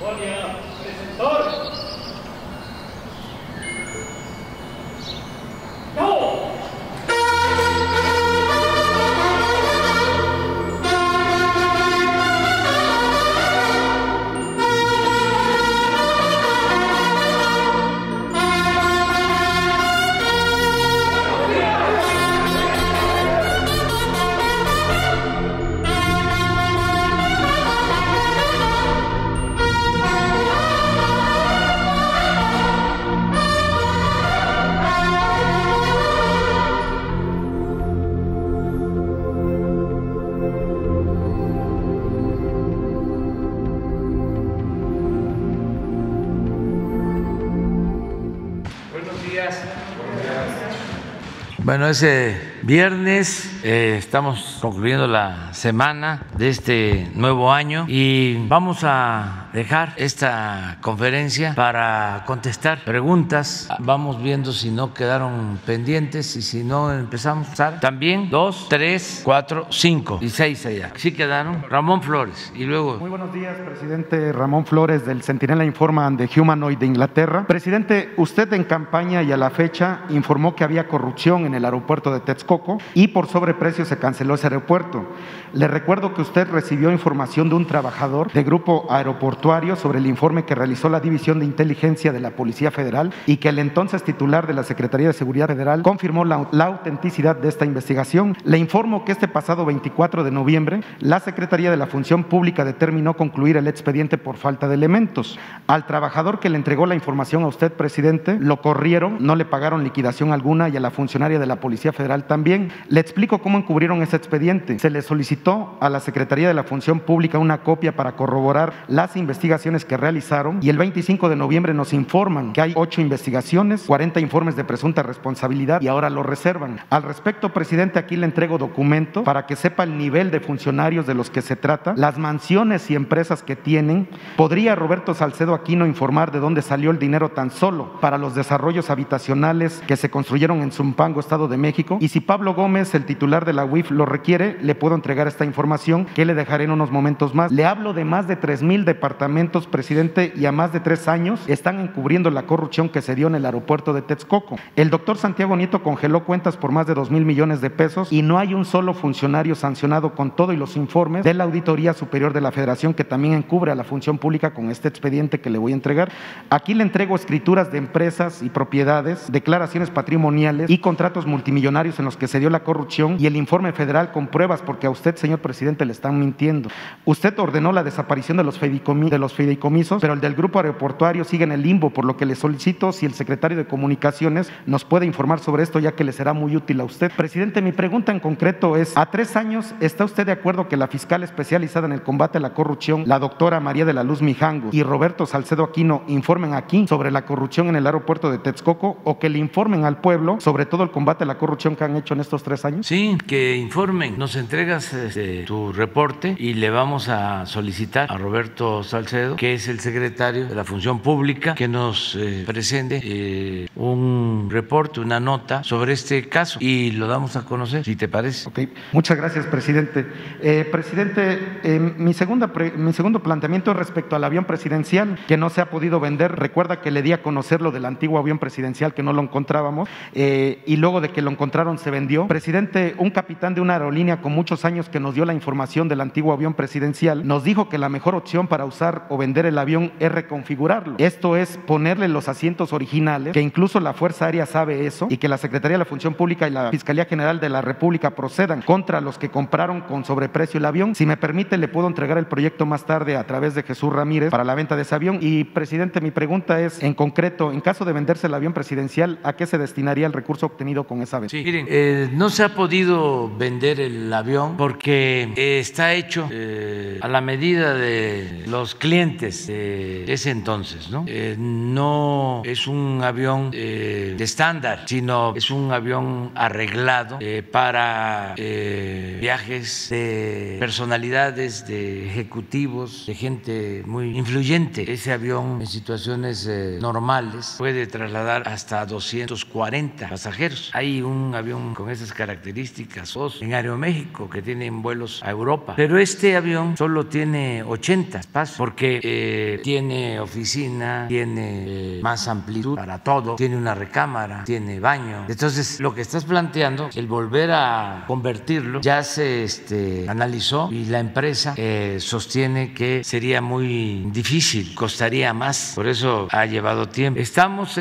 Bueno, ese viernes eh, estamos concluyendo la semana de este nuevo año y vamos a dejar esta conferencia para contestar preguntas. Vamos viendo si no quedaron pendientes y si no empezamos. También dos, tres, cuatro, cinco y seis allá. Sí quedaron. Ramón Flores y luego. Muy buenos días, presidente Ramón Flores del Centinela Informa de Humanoid de Inglaterra. Presidente, usted en campaña y a la fecha informó que había corrupción en el aeropuerto de Texcoco y por sobreprecio se canceló ese aeropuerto. Le recuerdo que usted recibió información de un trabajador de grupo aeroportuario sobre el informe que realizó la División de Inteligencia de la Policía Federal y que el entonces titular de la Secretaría de Seguridad Federal confirmó la, la autenticidad de esta investigación. Le informo que este pasado 24 de noviembre la Secretaría de la Función Pública determinó concluir el expediente por falta de elementos. Al trabajador que le entregó la información a usted, presidente, lo corrieron, no le pagaron liquidación alguna y a la funcionaria de la Policía Federal también. Le explico cómo encubrieron ese expediente. Se le solicitó a la Secretaría de la Función Pública una copia para corroborar las investigaciones que realizaron y el 25 de noviembre nos informan que hay ocho investigaciones, 40 informes de presunta responsabilidad y ahora lo reservan. Al respecto, presidente, aquí le entrego documento para que sepa el nivel de funcionarios de los que se trata, las mansiones y empresas que tienen. ¿Podría Roberto Salcedo Aquino informar de dónde salió el dinero tan solo para los desarrollos habitacionales que se construyeron en Zumpango, Estado de México? Y si Pablo Gómez, el titular de la UIF, lo requiere, le puedo entregar esta información que le dejaré en unos momentos más. Le hablo de más de tres mil departamentos, presidente, y a más de tres años están encubriendo la corrupción que se dio en el aeropuerto de Texcoco. El doctor Santiago Nieto congeló cuentas por más de dos mil millones de pesos y no hay un solo funcionario sancionado con todo y los informes de la Auditoría Superior de la Federación que también encubre a la función pública con este expediente que le voy a entregar. Aquí le entrego escrituras de empresas y propiedades, declaraciones patrimoniales y contratos multimillonarios en los que se dio la corrupción y el informe federal con pruebas porque a usted señor presidente, le están mintiendo. Usted ordenó la desaparición de los, de fideicomisos, pero el del grupo aeroportuario sigue en el limbo, por lo que le solicito si el secretario de Comunicaciones nos puede informar sobre esto, ya que le será muy útil a usted. Presidente, mi pregunta en concreto es, a tres años, ¿está usted de acuerdo que la fiscal especializada en el combate a la corrupción, la doctora María de la Luz Mijango y Roberto Salcedo Aquino, informen aquí sobre la corrupción en el aeropuerto de Texcoco o que le informen al pueblo sobre todo el combate a la corrupción que han hecho en estos tres años? Sí, que informen. Nos entregas este, tu reporte y le vamos a solicitar a Roberto Salcedo, que es el secretario de la Función Pública, que nos eh, presente eh, un reporte, una nota sobre este caso y lo damos a conocer, si te parece. Muchas gracias, presidente. Eh, presidente, mi, segunda mi segundo planteamiento es respecto al avión presidencial que no se ha podido vender. Recuerda que le di a conocer lo del antiguo avión presidencial que no lo encontrábamos y luego de que lo encontraron se vendió. Presidente, un capitán de una aerolínea con muchos años que nos dio la información del antiguo avión presidencial, nos dijo que la mejor opción para usar o vender el avión es reconfigurarlo. Esto es ponerle los asientos originales, que incluso la Fuerza Aérea sabe eso, y que la Secretaría de la Función Pública y la Fiscalía General de la República procedan contra los que compraron con sobreprecio el avión. Si me permite, le puedo entregar el proyecto más tarde a través de Jesús Ramírez para la venta de ese avión. Y, presidente, mi pregunta es, en concreto, en caso de venderse el avión presidencial, ¿a qué se destinaría el recurso obtenido con esa venta? Sí, miren, eh, no se ha podido vender el avión porque está hecho eh, a la medida de los clientes de ese entonces, ¿no? Eh, no es un avión eh, de estándar, sino es un avión arreglado para viajes de personalidades, de ejecutivos, de gente muy influyente. Ese avión en situaciones normales puede trasladar hasta 240 pasajeros. Hay un avión con esas características, en Aeroméxico, que tienen vuelos a Europa. Pero este avión solo tiene 80 espacios porque eh, tiene oficina, tiene eh, más amplitud para todo, tiene una recámara, tiene baño. Entonces, lo que estás planteando, el volver a convertirlo, ya se este, analizó y la empresa eh, sostiene que sería muy difícil, costaría más, por eso ha llevado tiempo. Estamos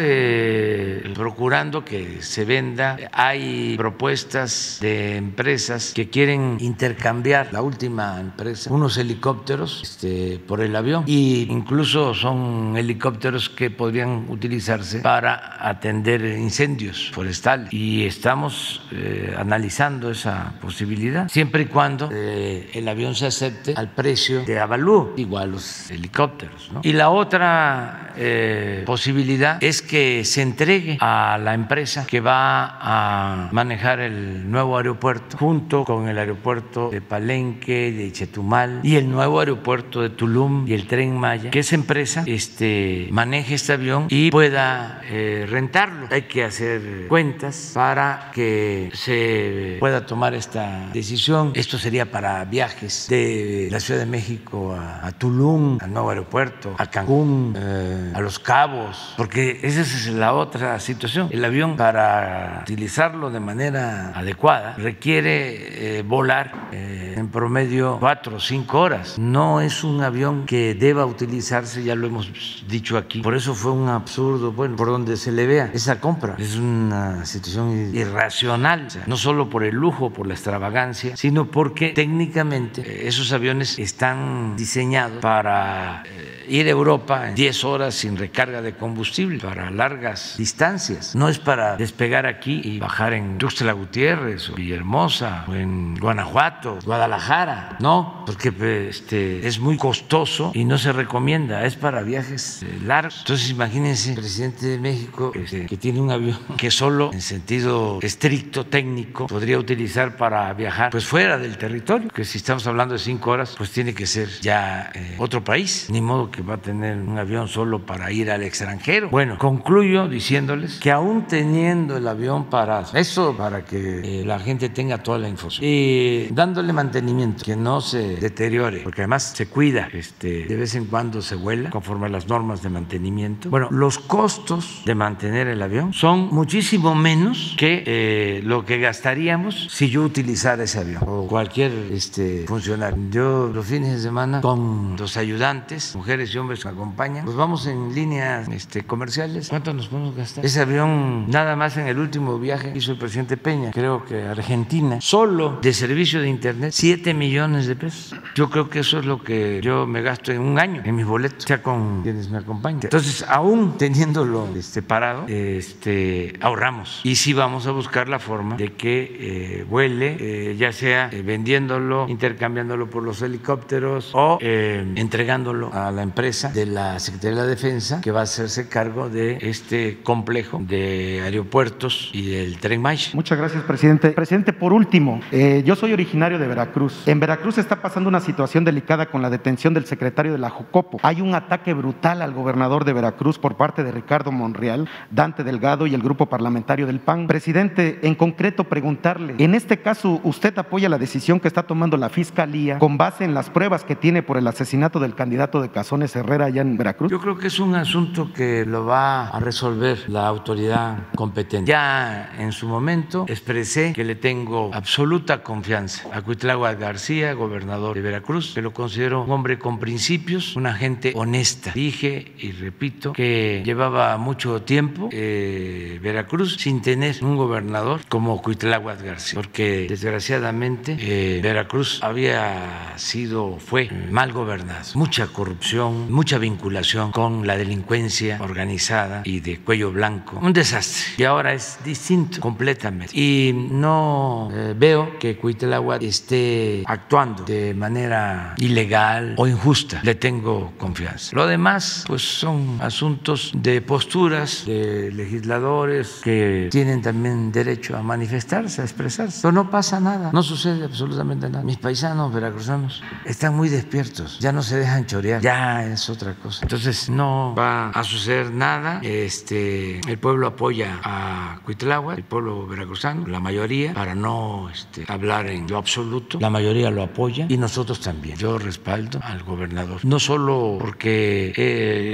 procurando que se venda, hay propuestas de empresas que quieren intercambiar la última empresa, unos helicópteros este, por el avión. Y incluso son helicópteros que podrían utilizarse para atender incendios forestales. Y estamos eh, analizando esa posibilidad siempre y cuando eh, el avión se acepte al precio de avalúo igual los helicópteros y la otra eh, posibilidad es que se entregue a la empresa que va a manejar el nuevo aeropuerto junto con el aeropuerto de Palenque, de Chetumal y el nuevo aeropuerto de Tulum y el tren Maya, que esa empresa este, maneje este avión y pueda eh, rentarlo. Hay que hacer cuentas para que se pueda tomar esta decisión. Esto sería para viajes de la Ciudad de México a, Tulum, al nuevo aeropuerto, a Cancún, eh, a Los Cabos, porque esa es la otra situación. El avión para utilizarlo de manera adecuada requiere eh, volar eh, en promedio cuatro o cinco horas. No es un avión que deba utilizarse, ya lo hemos dicho aquí. Por eso fue un absurdo, bueno, por donde se le vea esa compra. Es una situación irracional, no solo por el lujo, por la extravagancia, sino porque técnicamente eh, esos aviones están diseñados para ir a Europa en 10 horas sin recarga de combustible, para largas distancias. No es para despegar aquí y bajar en Tuxtla Gutiérrez o Villahermosa o en Guanajuato, Guadalajara. No, porque este, es muy costoso y no se recomienda. Es para viajes eh, largos. Entonces imagínense, el presidente de México este, que tiene un avión que solo en sentido estricto, técnico, podría utilizar para viajar pues fuera del territorio, que si estamos hablando de cinco horas, pues tiene que ser ya eh, otro país. Ni modo que va a tener un avión solo para ir al extranjero. Bueno, concluyo diciéndoles que aún teniendo el avión parado, eso para que eh, la gente tenga toda la información, y dándole mantenimiento, que no se deteriore, porque además se cuida, este, de vez en cuando se vuela conforme a las normas de mantenimiento. Bueno, los costos de mantener el avión son muchísimo menos que eh, lo que gastaríamos si yo utilizara ese avión o cualquier este, funcionario. Yo los fines de semana con los ayudantes, mujeres y hombres que me acompañan, pues vamos en líneas este, comerciales. ¿Cuánto nos podemos gastar? Ese avión, nada más en el último viaje hizo el presidente Peña, creo que Argentina, solo de servicio de internet, 7 millones de pesos. Yo creo que eso es lo que yo me gasto en un año en mis boletos, ya con quienes me acompañan. Entonces, aún teniéndolo este, parado, este, ahorramos. Y sí vamos a buscar la forma de que eh, vuele, eh, ya sea eh, vendiéndolo, intercambiándolo por los helicópteros o entregándolo a la empresa de la Secretaría de Defensa que va a hacerse cargo de este complejo de aeropuertos y del tren Maya. Muchas gracias, presidente. Presidente, por último, eh, yo soy originario de Veracruz. En Veracruz está pasando una situación delicada con la detención del secretario de la Jocopo. Hay un ataque brutal al gobernador de Veracruz por parte de Ricardo Monreal, Dante Delgado y el grupo parlamentario del PAN. Presidente, en concreto preguntarle, en este caso, ¿usted apoya la decisión que está tomando la Fiscalía con base en las pruebas que tiene por el asesinato del candidato de Cazones Herrera allá en Veracruz? Yo creo que es un asunto que lo va a resolver la autoridad competente. Ya en su momento expresé que le tengo absoluta confianza a Cuitláhuac García, gobernador de Veracruz, que lo considero un hombre con principios, una gente honesta. Dije y repito que llevaba mucho tiempo eh, Veracruz sin tener un gobernador como Cuitláhuac García, porque desgraciadamente eh, Veracruz había sido, fue mal gobernado, mucha corrupción, mucha vinculación con la delincuencia organizada y de cuello blanco. Un desastre. Y ahora es distinto completamente. Y no eh, veo que Cuitláhuac esté actuando de manera ilegal o injusta. Le tengo confianza. Lo demás, pues son asuntos de posturas de legisladores que tienen también derecho a manifestarse, a expresarse. Pero no pasa nada, no sucede absolutamente nada. Mis paisanos veracruzanos están muy despiertos, ya no se dejan chorear, ya es otra cosa. Entonces no va a suceder nada. Este, el pueblo apoya a Cuitláhuac, el pueblo veracruzano la mayoría, para no este, hablar en lo absoluto, la mayoría lo apoya y nosotros también. Yo respaldo al gobernador, no solo porque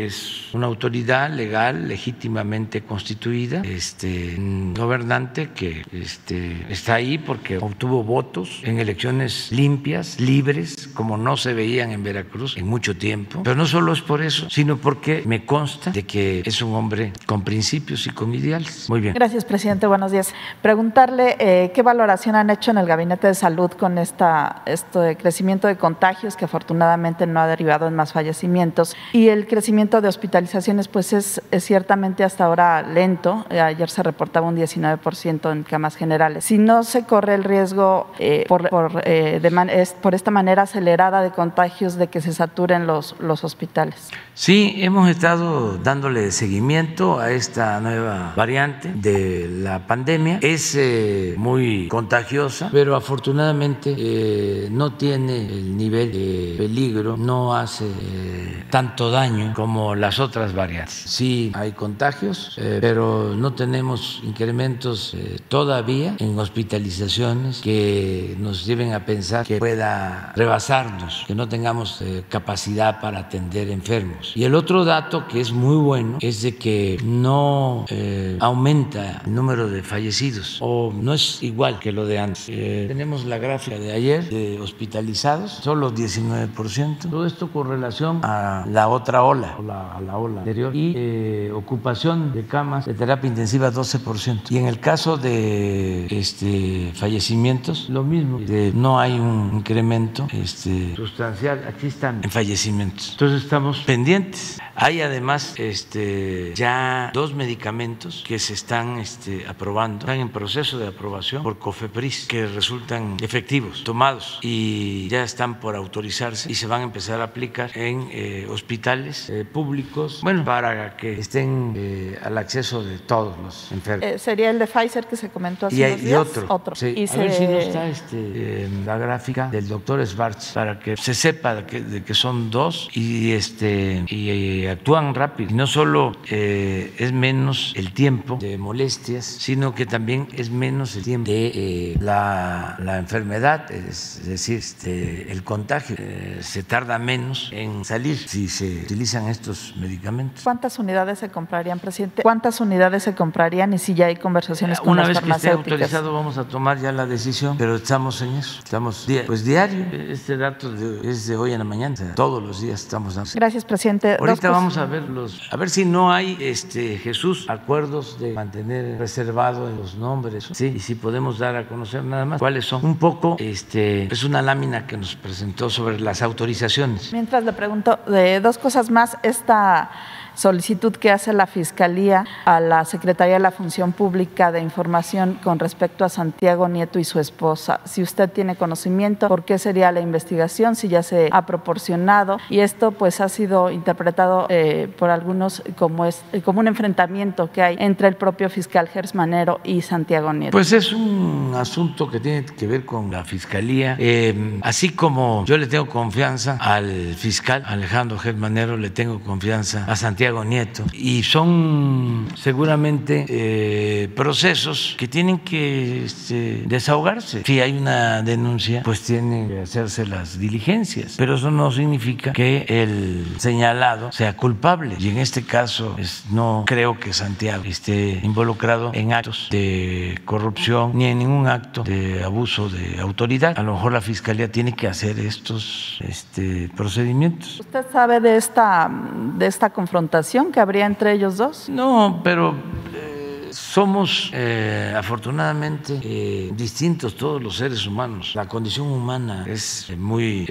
es una autoridad legal, legítimamente constituida, este, un gobernante que este, está ahí porque obtuvo votos en elecciones limpias, libres, como no se veían en Veracruz en mucho tiempo, pero no solo es por eso, sino porque me consta de que es un hombre con principios y con ideales. Muy bien. Gracias, presidente. Buenos días. Preguntarle eh, qué valoración han hecho en el Gabinete de Salud con esta, este crecimiento de contagios que afortunadamente no ha derivado en más fallecimientos y el crecimiento de hospitalizaciones, pues es, ciertamente hasta ahora lento. Eh, ayer se reportaba un 19% en camas generales. Si no se corre el riesgo eh, por, por, es, por esta manera acelerada de contagios de que se saturen los, los hospitales. Sí, hemos estado dándole seguimiento a esta nueva variante de la pandemia. Es eh, muy contagiosa, pero afortunadamente eh, no tiene el nivel de peligro, no hace eh, tanto daño como las otras variantes. Sí hay contagios, pero no tenemos incrementos todavía en hospitalizaciones que nos lleven a pensar que pueda rebasarnos, que no tengamos capacidad para atender enfermos. Y el otro dato que es muy bueno es de que no eh, aumenta el número de fallecidos o no es igual que lo de antes. Eh, tenemos la gráfica de ayer de hospitalizados, solo 19%. Todo esto con relación a la otra ola, a la ola anterior. Y eh, ocupación de camas de terapia intensiva 12%. Y en el caso de este, fallecimientos, lo mismo. no hay un incremento este, sustancial. Aquí están en fallecimientos. Entonces estamos pendientes. Hay además este, ya dos medicamentos que se están este, aprobando, están en proceso de aprobación por COFEPRIS, que resultan efectivos, tomados y ya están por autorizarse y se van a empezar a aplicar en eh, hospitales eh, públicos, bueno, para que estén eh, al acceso de todos los enfermos. sería el de Pfizer que se comentó hace y, unos días. otro. otro. Sí. a ver si no está este, la gráfica del doctor Schwartz para que se sepa de que, de que son dos y este y actúan rápido. No solo eh, es menos el tiempo de molestias, sino que también es menos el tiempo de eh, la, la, enfermedad, es decir, este, el contagio. Eh, se tarda menos en salir si se utilizan estos medicamentos. ¿Cuántas unidades se comprarían, presidente? ¿Cuántas unidades se comprarían y si ya hay conversaciones con Una vez que esté autorizado vamos a tomar ya la decisión, pero estamos en eso. Estamos pues diario. Este dato es de hoy en la mañana. todos los días estamos dando. Gracias, presidente. Ahorita vamos a ver los, a ver si no hay, este, Jesús, acuerdos de mantener reservado en los nombres, sí, y si podemos dar a conocer nada más cuáles son. Un poco, este, es una lámina que nos presentó sobre las autorizaciones. Mientras le pregunto de dos cosas más, esta solicitud que hace la Fiscalía a la Secretaría de la Función Pública de Información con respecto a Santiago Nieto y su esposa. Si usted tiene conocimiento, ¿por qué sería la investigación? Si ya se ha proporcionado. Y esto pues ha sido interpretado eh, por algunos como, es, como un enfrentamiento que hay entre el propio fiscal Gersmanero y Santiago Nieto. Pues es un asunto que tiene que ver con la Fiscalía. Eh, así como yo le tengo confianza al fiscal Alejandro Gersmanero, le tengo confianza a Santiago Nieto. Y son seguramente eh, procesos que tienen que este, desahogarse. Si hay una denuncia, pues tienen que hacerse las diligencias. Pero eso no significa que el señalado sea culpable. Y en este caso, no creo que Santiago esté involucrado en actos de corrupción ni en ningún acto de abuso de autoridad. A lo mejor la fiscalía tiene que hacer estos este, procedimientos. ¿Usted sabe de esta confrontación? Que habría entre ellos dos? No, pero eh, somos eh, afortunadamente eh, distintos todos los seres humanos. La condición humana es muy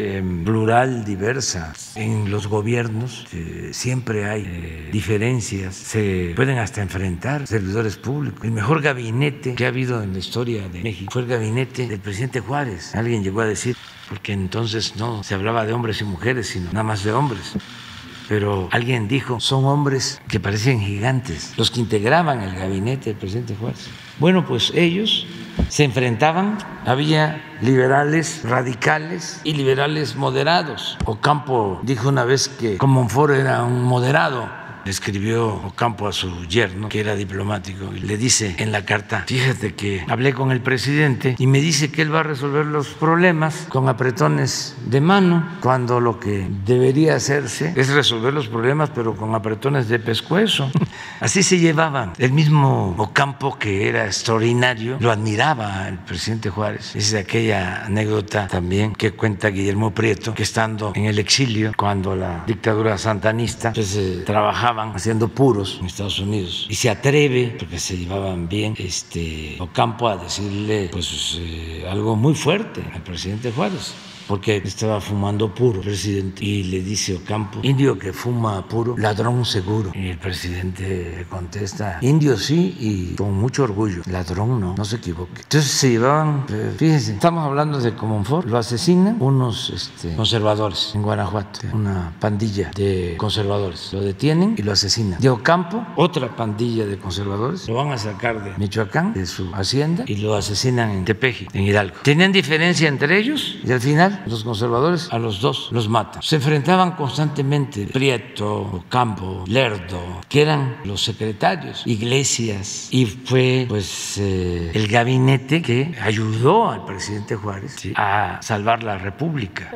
plural, diversa. En los gobiernos siempre hay diferencias, se pueden hasta enfrentar servidores públicos. El mejor gabinete que ha habido en la historia de México fue el gabinete del presidente Juárez. Alguien llegó a decir, porque entonces no se hablaba de hombres y mujeres, sino nada más de hombres pero alguien dijo, son hombres que parecen gigantes, los que integraban el gabinete del presidente Juárez. Bueno, pues ellos se enfrentaban, había liberales radicales y liberales moderados. Ocampo dijo una vez que Comonfort era un moderado escribió Ocampo a su yerno, que era diplomático, y le dice en la carta, fíjate que hablé con el presidente y me dice que él va a resolver los problemas con apretones de mano, cuando lo que debería hacerse es resolver los problemas, pero con apretones de pescuezo. Así se llevaban. El mismo Ocampo, que era extraordinario, lo admiraba el presidente Juárez. Es aquella anécdota también que cuenta Guillermo Prieto, que estando en el exilio, cuando la dictadura santanista, pues eh, trabajaban haciendo puros en Estados Unidos. Y se atreve, porque se llevaban bien, este Ocampo a decirle pues eh, algo muy fuerte al presidente Juárez porque estaba fumando puro, presidente. Y le dice Ocampo, indio que fuma puro, ladrón seguro. Y el presidente contesta, indio sí y con mucho orgullo, ladrón no, no se equivoque. Entonces se llevaban, eh, fíjense, estamos hablando de Comonfort, lo asesinan unos este, conservadores en Guanajuato, una pandilla de conservadores. Lo detienen y lo asesinan. De Ocampo, otra pandilla de conservadores, lo van a sacar de Michoacán, de su hacienda, y lo asesinan en Tepeji, en Hidalgo. Tenían diferencia entre ellos y al final los conservadores a los dos los matan. Se enfrentaban constantemente Prieto, Campo, Lerdo, que eran los secretarios, Iglesias, y fue pues eh, el gabinete que ayudó al presidente Juárez a salvar la República,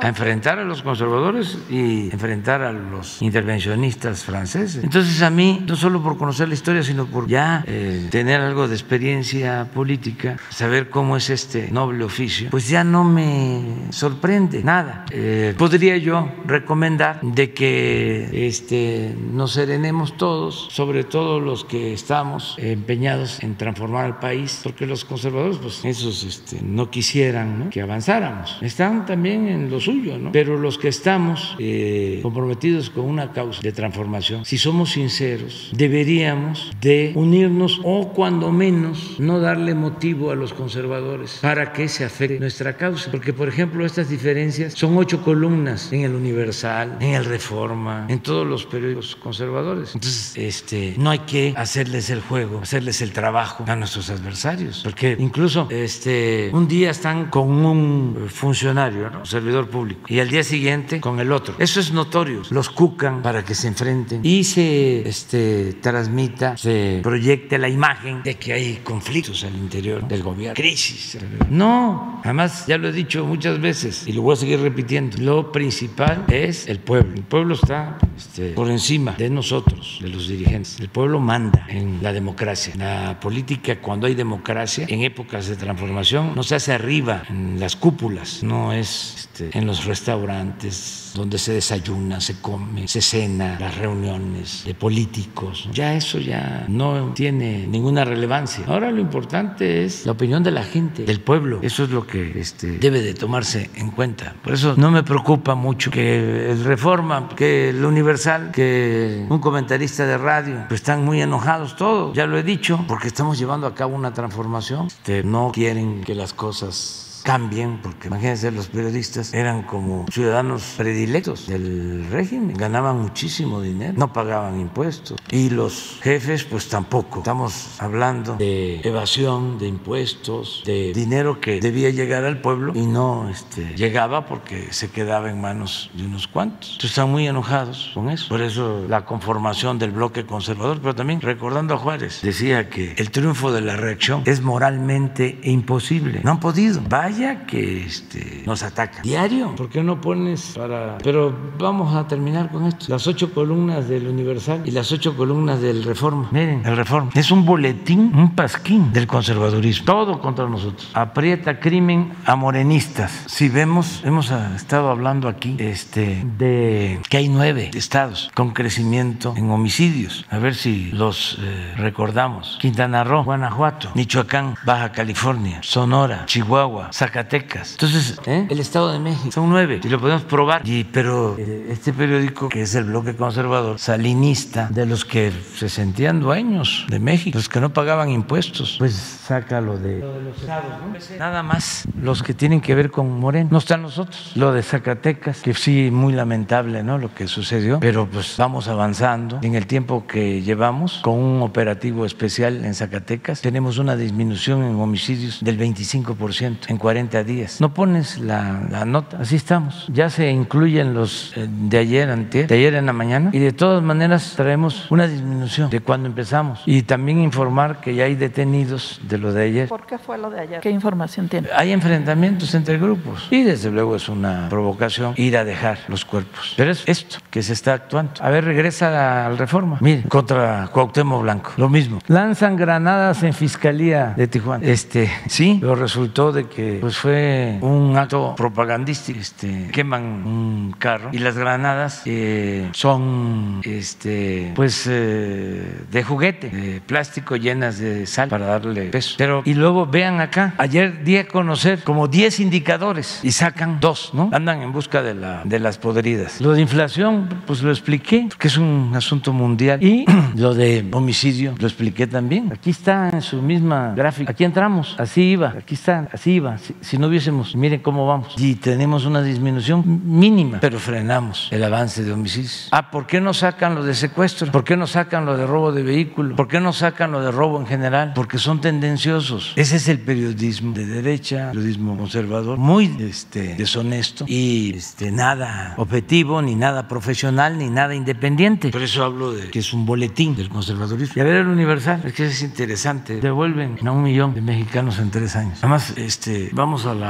a enfrentar a los conservadores y enfrentar a los intervencionistas franceses. Entonces a mí, no solo por conocer la historia, sino por ya eh, tener algo de experiencia política, saber cómo es este noble oficio, pues ya no me sorprende nada. Eh, podría yo recomendar de que este, nos serenemos todos, sobre todo los que estamos empeñados en transformar el país, porque los conservadores, pues esos este, no quisieran que avanzáramos. Están también en lo suyo, ¿no? pero los que estamos eh, comprometidos con una causa de transformación, si somos sinceros, deberíamos de unirnos o cuando menos no darle motivo a los conservadores para que se afecte nuestra causa, porque por ejemplo, ejemplo, estas diferencias son ocho columnas en el Universal, en el Reforma, en todos los periódicos conservadores. Entonces, este, no hay que hacerles el juego, hacerles el trabajo a nuestros adversarios, porque incluso este, un día están con un funcionario, ¿no? servidor público, y al día siguiente con el otro. Eso es notorio. Los cucan para que se enfrenten y se este, transmita, se proyecte la imagen de que hay conflictos al interior del gobierno, crisis. No, además ya lo he dicho muchas veces y lo voy a seguir repitiendo, lo principal es el pueblo. El pueblo está este, por encima de nosotros, de los dirigentes. El pueblo manda en la democracia. La política, cuando hay democracia, en épocas de transformación, no se hace arriba, en las cúpulas, no es este, en los restaurantes donde se desayuna, se come, se cena, las reuniones de políticos. Ya eso ya no tiene ninguna relevancia. Ahora lo importante es la opinión de la gente, del pueblo. Eso es lo que este, debe de tomarse en cuenta. Por eso no me preocupa mucho que el Reforma, que el Universal, que un comentarista de radio, pues están muy enojados todos. Ya lo he dicho, porque estamos llevando a cabo una transformación. Este, no quieren que las cosas cambien, porque imagínense, los periodistas eran como ciudadanos predilectos del régimen, ganaban muchísimo dinero, no pagaban impuestos y los jefes pues tampoco. Estamos hablando de evasión de impuestos, de dinero que debía llegar al pueblo y no este, llegaba porque se quedaba en manos de unos cuantos. Entonces están muy enojados con eso. Por eso la conformación del bloque conservador, pero también recordando a Juárez, decía que el triunfo de la reacción es moralmente imposible. No han podido. Vaya que este, nos ataca. Diario. ¿Por qué no pones para.? Pero vamos a terminar con esto. Las ocho columnas del Universal y las ocho columnas del Reforma. Miren, el Reforma. Es un boletín, un pasquín del conservadurismo. Todo contra nosotros. Aprieta crimen a morenistas. Si vemos, hemos estado hablando aquí este, de que hay nueve estados con crecimiento en homicidios. A ver si los eh, recordamos. Quintana Roo, Guanajuato, Michoacán, Baja California, Sonora, Chihuahua, Zacatecas. Entonces, ¿eh? el Estado de México, son nueve, y lo podemos probar. Y, pero eh, este periódico, que es el bloque conservador, salinista, de los que se sentían dueños de México, los que no pagaban impuestos, pues saca lo de, los estados, ¿no? Nada más los que tienen que ver con Moreno. No están nosotros. Lo de Zacatecas, que sí, muy lamentable, ¿no? Lo que sucedió, pero pues vamos avanzando. En el tiempo que llevamos, con un operativo especial en Zacatecas, tenemos una disminución en homicidios del 25% en 40 40 días. No pones la, nota, así estamos. Ya se incluyen los eh, de ayer, antier, de ayer en la mañana, y de todas maneras traemos una disminución de cuando empezamos. Y también informar que ya hay detenidos de lo de ayer. ¿Por qué fue lo de ayer? ¿Qué información tiene? Hay enfrentamientos entre grupos y desde luego es una provocación ir a dejar los cuerpos. Pero es esto que se está actuando. A ver, regresa al reforma. Mire, contra Cuauhtémoc Blanco, lo mismo. Lanzan granadas en Fiscalía de Tijuana. Este, sí, pero resultó de que pues fue un acto propagandístico. Este, queman un carro y las granadas eh, son este, pues eh, de juguete, de plástico llenas de sal para darle peso. Pero y luego vean acá, ayer di a conocer como 10 indicadores y sacan dos, ¿no? Andan en busca de, la, de las podridas. Lo de inflación, pues lo expliqué, que es un asunto mundial. Y lo de homicidio, lo expliqué también. Aquí está en su misma gráfica. Aquí entramos, así iba, aquí está, así iba. Si, no hubiésemos, miren cómo vamos. Y tenemos una disminución mínima, pero frenamos el avance de homicidios. Ah, ¿por qué no sacan lo de secuestro? ¿Por qué no sacan lo de robo de vehículo? ¿Por qué no sacan lo de robo en general? Porque son tendenciosos. Ese es el periodismo de derecha, periodismo conservador, muy este, deshonesto y este, nada objetivo, ni nada profesional, ni nada independiente. Por eso hablo de que es un boletín del conservadurismo. Y a ver el Universal, es que es interesante. Devuelven a un millón de mexicanos en tres años. Además, este, vamos al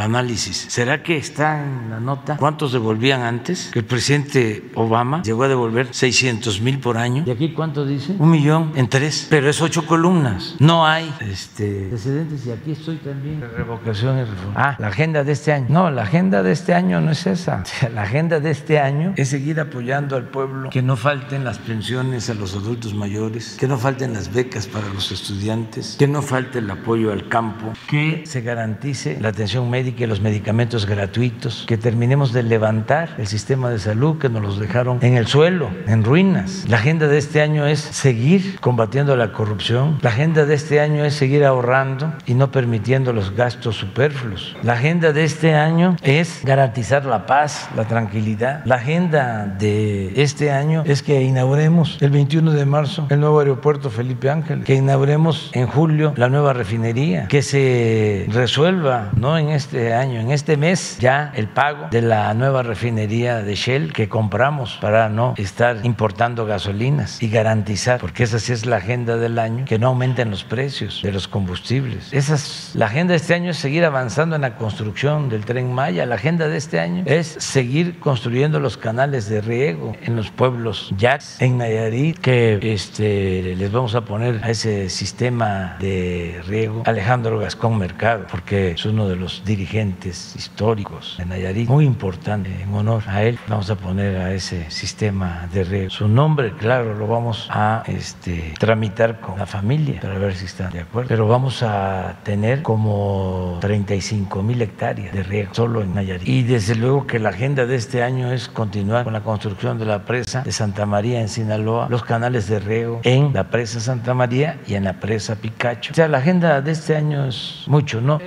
análisis. ¿Será que está en la nota cuántos devolvían antes? Que el presidente Obama llegó a devolver 600 mil por año. ¿Y aquí cuánto dice? Un millón en tres. Pero es ocho columnas. No hay este, precedentes. Y aquí estoy también. Revocación y reforma. Ah, la agenda de este año. No, la agenda de este año no es esa. La agenda de este año es seguir apoyando al pueblo, que no falten las pensiones a los adultos mayores, que no falten las becas para los estudiantes, que no falte el apoyo al campo, que se garantice la atención médica y los medicamentos gratuitos, que terminemos de levantar el sistema de salud que nos los dejaron en el suelo, en ruinas. La agenda de este año es seguir combatiendo la corrupción. La agenda de este año es seguir ahorrando y no permitiendo los gastos superfluos. La agenda de este año es garantizar la paz, la tranquilidad. La agenda de este año es que inauguremos el 21 de marzo el nuevo aeropuerto Felipe Ángel, que inauguremos en julio la nueva refinería, que se resuelva no en este año, en este mes ya el pago de la nueva refinería de Shell que compramos para no estar importando gasolinas y garantizar, porque esa sí es la agenda del año, que no aumenten los precios de los combustibles. Esa es la agenda de este año es seguir avanzando en la construcción del tren Maya. La agenda de este año es seguir construyendo los canales de riego en los pueblos ya en Nayarit, que este, les vamos a poner a ese sistema de riego Alejandro Gascón Mercado, porque es uno de los dirigentes históricos de Nayarit, muy importante. En honor a él, vamos a poner a ese sistema de riego. Su nombre, claro, lo vamos a este, tramitar con la familia para ver si están de acuerdo. Pero vamos a tener como 35 mil hectáreas de riego solo en Nayarit. Y desde luego que la agenda de este año es continuar con la construcción de la presa de Santa María en Sinaloa, los canales de riego en la presa Santa María y en la presa Picacho. O sea, la agenda de este año es mucho, ¿no?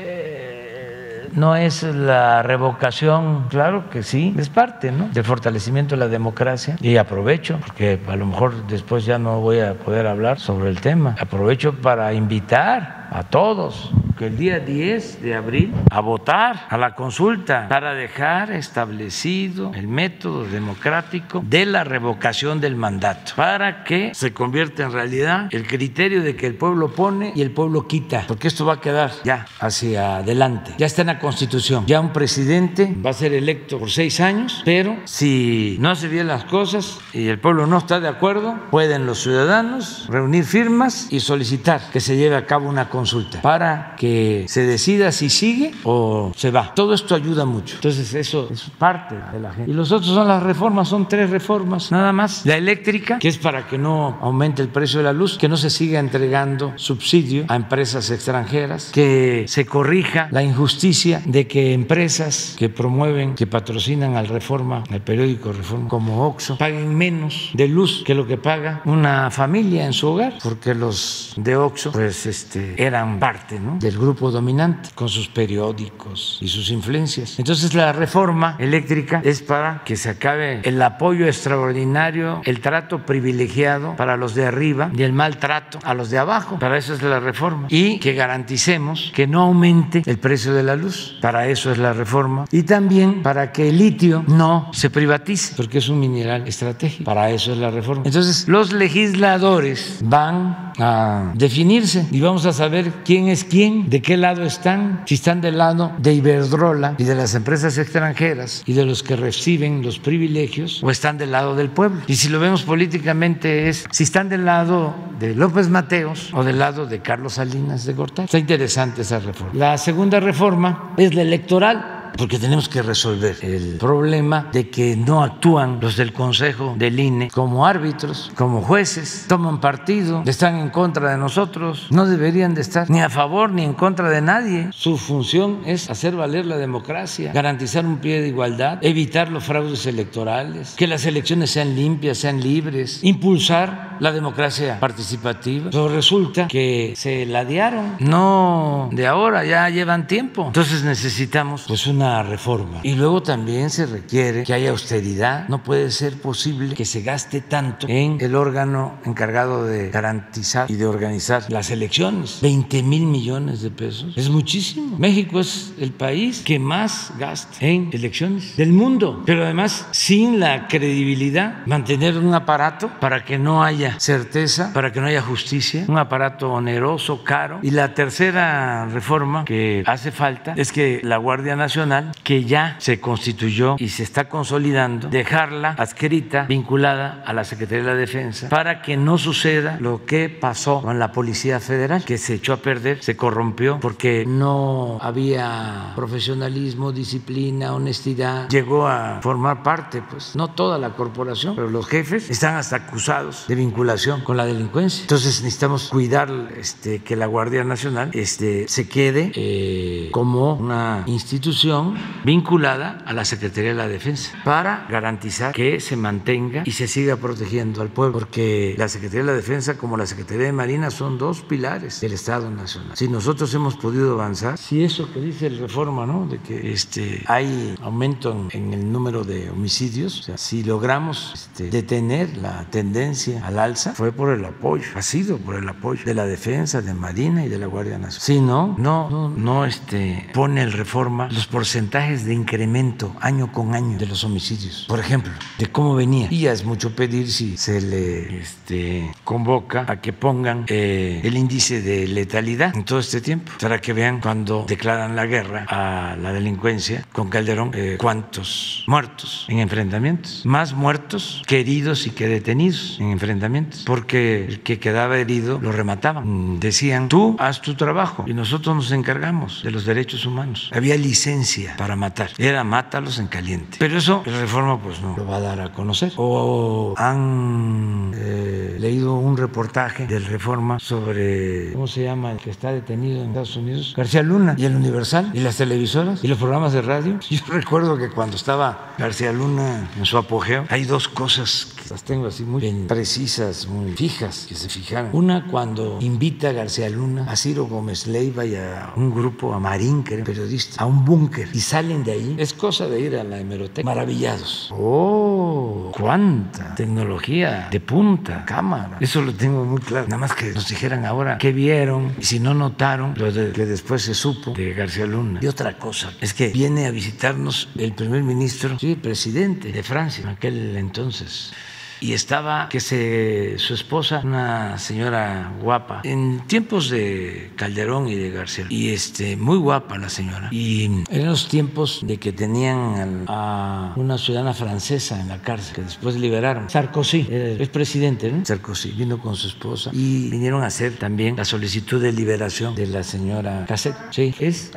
No es la revocación, claro que sí, es parte ¿no? del fortalecimiento de la democracia y aprovecho, porque a lo mejor después ya no voy a poder hablar sobre el tema, aprovecho para invitar a todos que el día 10 de abril a votar a la consulta para dejar establecido el método democrático de la revocación del mandato, para que se convierta en realidad el criterio de que el pueblo pone y el pueblo quita, porque esto va a quedar ya hacia adelante. Ya está en la Constitución, ya un presidente va a ser electo por seis años, pero si no hace bien las cosas y el pueblo no está de acuerdo, pueden los ciudadanos reunir firmas y solicitar que se lleve a cabo una consulta para que se decida si sigue o se va. Todo esto ayuda mucho. Entonces eso es parte de la gente. Y los otros son las reformas, son tres reformas nada más. La eléctrica, que es para que no aumente el precio de la luz, que no se siga entregando subsidio a empresas extranjeras, que se corrija la injusticia de que empresas que promueven, que patrocinan al Reforma, al periódico Reforma, como Oxxo, paguen menos de luz que lo que paga una familia en su hogar, porque los de Oxxo pues este eran parte, ¿no? El grupo dominante con sus periódicos y sus influencias. Entonces la reforma eléctrica es para que se acabe el apoyo extraordinario, el trato privilegiado para los de arriba y el maltrato a los de abajo. Para eso es la reforma. Y que garanticemos que no aumente el precio de la luz. Para eso es la reforma. Y también para que el litio no se privatice, porque es un mineral estratégico. Para eso es la reforma. Entonces los legisladores van a definirse y vamos a saber quién es quién, de qué lado están, si están del lado de Iberdrola y de las empresas extranjeras y de los que reciben los privilegios o están del lado del pueblo. Y si lo vemos políticamente es si están del lado de López Mateos o del lado de Carlos Salinas de Gortari. Está interesante esa reforma. La segunda reforma es la electoral porque tenemos que resolver el problema de que no actúan los del Consejo del INE como árbitros, como jueces, toman partido, están en contra de nosotros, no deberían de estar ni a favor ni en contra de nadie. Su función es hacer valer la democracia, garantizar un pie de igualdad, evitar los fraudes electorales, que las elecciones sean limpias, sean libres, impulsar la democracia participativa. Pero resulta que se ladearon, no de ahora, ya llevan tiempo. Entonces necesitamos pues una reforma. Y luego también se requiere que haya austeridad. No puede ser posible que se gaste tanto en el órgano encargado de garantizar y de organizar las elecciones. 20 mil millones de pesos. Es muchísimo. México es el país que más gasta en elecciones del mundo. Pero además, sin la credibilidad, mantener un aparato para que no haya certeza, para que no haya justicia, un aparato oneroso, caro. Y la tercera reforma que hace falta es que la Guardia Nacional que ya se constituyó y se está consolidando, dejarla adscrita, vinculada a la Secretaría de la Defensa, para que no suceda lo que pasó con la Policía Federal, que se echó a perder, se corrompió porque no había profesionalismo, disciplina, honestidad. Llegó a formar parte, pues, no toda la corporación, pero los jefes están hasta acusados de vinculación con la delincuencia. Entonces necesitamos cuidar este, que la Guardia Nacional este, se quede eh, como una institución vinculada a la Secretaría de la Defensa para garantizar que se mantenga y se siga protegiendo al pueblo, porque la Secretaría de la Defensa como la Secretaría de Marina son dos pilares del Estado Nacional. Si nosotros hemos podido avanzar, si eso que dice el reforma, ¿no? De que este, hay aumento en, el número de homicidios, si logramos este, detener la tendencia al alza, fue por el apoyo, ha sido por el apoyo de la Defensa, de Marina y de la Guardia Nacional. Si no, no, no, no este, pone el reforma los porcentajes porcentajes de incremento año con año de los homicidios, por ejemplo, de cómo venía. Y ya es mucho pedir si se le este, convoca a que pongan eh, el índice de letalidad en todo este tiempo, para que vean cuando declaran la guerra a la delincuencia con Calderón, eh, cuántos muertos en enfrentamientos, más muertos que heridos y que detenidos en enfrentamientos, porque el que quedaba herido lo remataban. Decían, tú haz tu trabajo y nosotros nos encargamos de los derechos humanos. Había licencia para matar. Era mátalos en caliente. Pero eso la reforma pues no lo va a dar a conocer. O han eh, leído un reportaje del reforma sobre, ¿cómo se llama? El que está detenido en Estados Unidos. García Luna y el Universal y las televisoras y los programas de radio. Yo recuerdo que cuando estaba García Luna en su apogeo, hay dos cosas las tengo así muy precisas, muy fijas, que se fijaron. Una cuando invita a García Luna, a Ciro Gómez Leiva y a un grupo, a Marín, que era periodista, a un búnker y salen de ahí, es cosa de ir a la hemeroteca maravillados. ¡Oh! ¡Cuánta tecnología de punta, cámara! Eso lo tengo muy claro. Nada más que nos dijeran ahora qué vieron y si no notaron lo de, que después se supo de García Luna. Y otra cosa es que viene a visitarnos el primer ministro, sí, presidente de Francia en aquel entonces y estaba que se, su esposa, una señora guapa, en tiempos de Calderón y de García, y este, muy guapa la señora. Y en los tiempos de que tenían a una ciudadana francesa en la cárcel, que después liberaron. Sarkozy, es presidente, ¿no? Sarkozy vino con su esposa y vinieron a hacer también la solicitud de liberación de la señora Casset. Sí, es.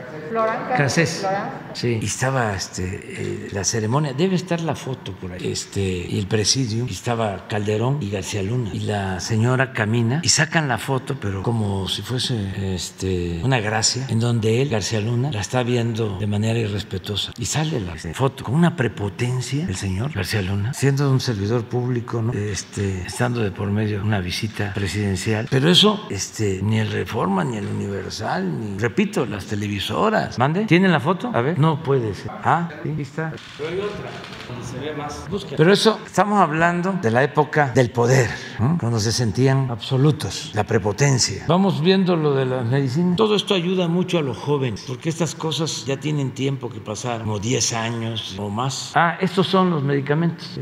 Cassés. Sí, y estaba este, eh, la ceremonia, debe estar la foto por ahí, este, y el presidio, y estaba Calderón y García Luna. Y la señora camina y sacan la foto, pero como si fuese este, una gracia, en donde él, García Luna, la está viendo de manera irrespetuosa. Y sale la foto con una prepotencia el señor García Luna, siendo un servidor público, ¿no? este, estando de por medio una visita presidencial. Pero eso, este, ni el Reforma, ni el Universal, ni, repito, las televisoras. ¿Mande? ¿Tienen la foto? A ver. No puede ser. Ah, sí, está. Pero hay otra, donde se ve más. Pero eso, estamos hablando de la época del poder, ¿no? cuando se sentían absolutos, la prepotencia. Vamos viendo lo de la medicina. Todo esto ayuda mucho a los jóvenes, porque estas cosas ya tienen tiempo que pasar, como 10 años o más. Ah, estos son los medicamentos.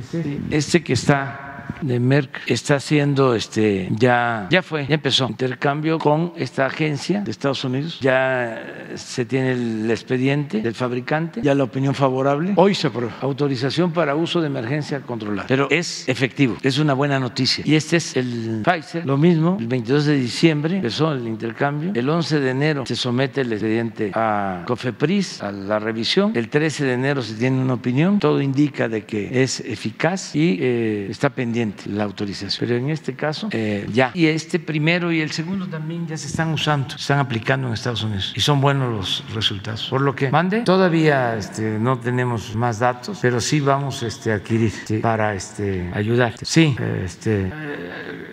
Este que está de Merck está haciendo este ya ya fue ya empezó. Intercambio con esta agencia de Estados Unidos. Ya se tiene el expediente del fabricante ya la opinión favorable. Hoy se aprueba. Autorización para uso de emergencia controlada. Pero es efectivo es una buena noticia. Y este es el Pfizer. Lo mismo el 22 de diciembre empezó el intercambio. El 11 de enero se somete el expediente a Cofepris a la revisión. El 13 de enero se tiene una opinión. Todo indica de que es eficaz y eh, está pendiente la autorización. Pero en este caso, eh, ya. Y este primero y el segundo también ya se están usando, se están aplicando en Estados Unidos y son buenos los resultados. Por lo que, mande, todavía este, no tenemos más datos, pero sí vamos este, a adquirir para este, ayudar. Sí, este,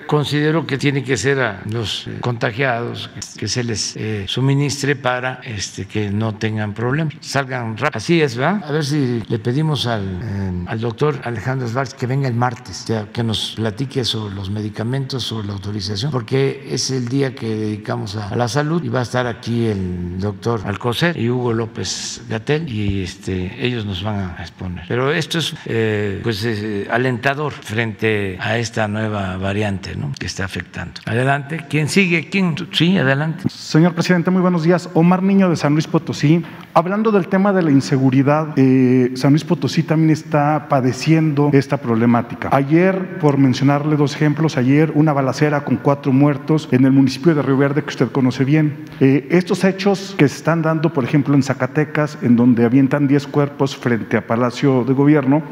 considero que tiene que ser a los contagiados que se les eh, suministre para este, que no tengan problemas, salgan rápido. Así es, ¿verdad? A ver si le pedimos al, eh, al doctor Alejandro Svárez que venga el martes, que nos platique sobre los medicamentos, sobre la autorización, porque es el día que dedicamos a, la salud y va a estar aquí el doctor Alcocer y Hugo López Gatel y este, ellos nos van a exponer. Pero esto es eh, pues eh, alentador frente a esta nueva variante ¿no? que está afectando. Adelante, ¿quién sigue? ¿Quién? Sí, adelante. Señor presidente, muy buenos días. Omar Niño de San Luis Potosí. Hablando del tema de la inseguridad, eh, San Luis Potosí también está padeciendo esta problemática. Ayer, por mencionarle dos ejemplos, ayer una balacera con cuatro muertos en el municipio de Río Verde que usted conoce bien. Eh, estos hechos que se están dando, por ejemplo, en Zacatecas, en donde avientan 10 cuerpos frente a Palacio de Gobierno,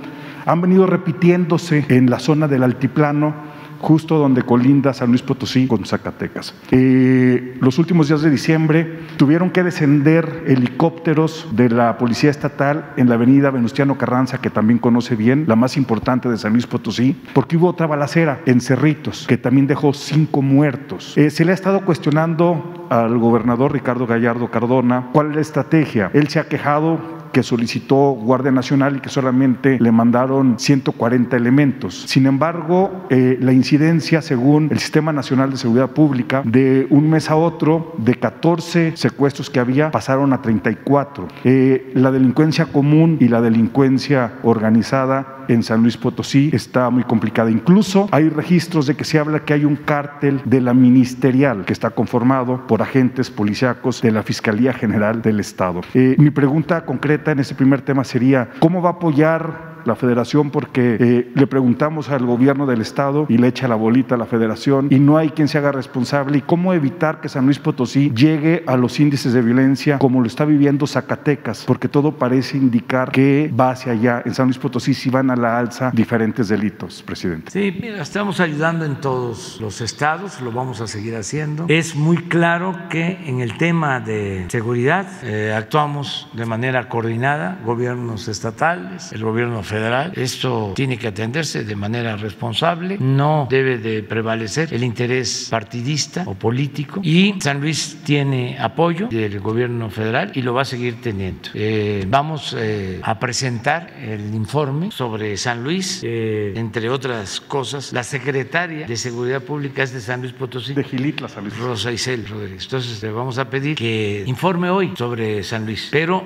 han venido repitiéndose en la zona del altiplano justo donde colinda San Luis Potosí con Zacatecas. Eh, los últimos días de diciembre tuvieron que descender helicópteros de la Policía Estatal en la avenida Venustiano Carranza, que también conoce bien, la más importante de San Luis Potosí, porque hubo otra balacera en Cerritos, que también dejó cinco muertos. Eh, se le ha estado cuestionando al gobernador Ricardo Gallardo Cardona cuál es la estrategia. Él se ha quejado que solicitó Guardia Nacional y que solamente le mandaron 140 elementos. Sin embargo, eh, la incidencia, según el Sistema Nacional de Seguridad Pública, de un mes a otro, de 14 secuestros que había, pasaron a 34. Eh, la delincuencia común y la delincuencia organizada en San Luis Potosí está muy complicada. Incluso hay registros de que se habla que hay un cártel de la ministerial que está conformado por agentes policíacos de la Fiscalía General del Estado. Eh, mi pregunta concreta en ese primer tema sería, ¿cómo va a apoyar la federación porque eh, le preguntamos al gobierno del estado y le echa la bolita a la federación y no hay quien se haga responsable y cómo evitar que San Luis Potosí llegue a los índices de violencia como lo está viviendo Zacatecas, porque todo parece indicar que va hacia allá. En San Luis Potosí si van a la alza diferentes delitos, presidente. Sí, mira, estamos ayudando en todos los estados, lo vamos a seguir haciendo. Es muy claro que en el tema de seguridad eh, actuamos de manera coordinada, gobiernos estatales, el gobierno federal. Esto tiene que atenderse de manera responsable, no debe de prevalecer el interés partidista o político y San Luis tiene apoyo del gobierno federal y lo va a seguir teniendo. Eh, vamos eh, a presentar el informe sobre San Luis, eh, entre otras cosas. La secretaria de Seguridad Pública es de San Luis Potosí. De Gilitla, San Luis. Rosa Isel Rodríguez. Entonces le vamos a pedir que informe hoy sobre San Luis, pero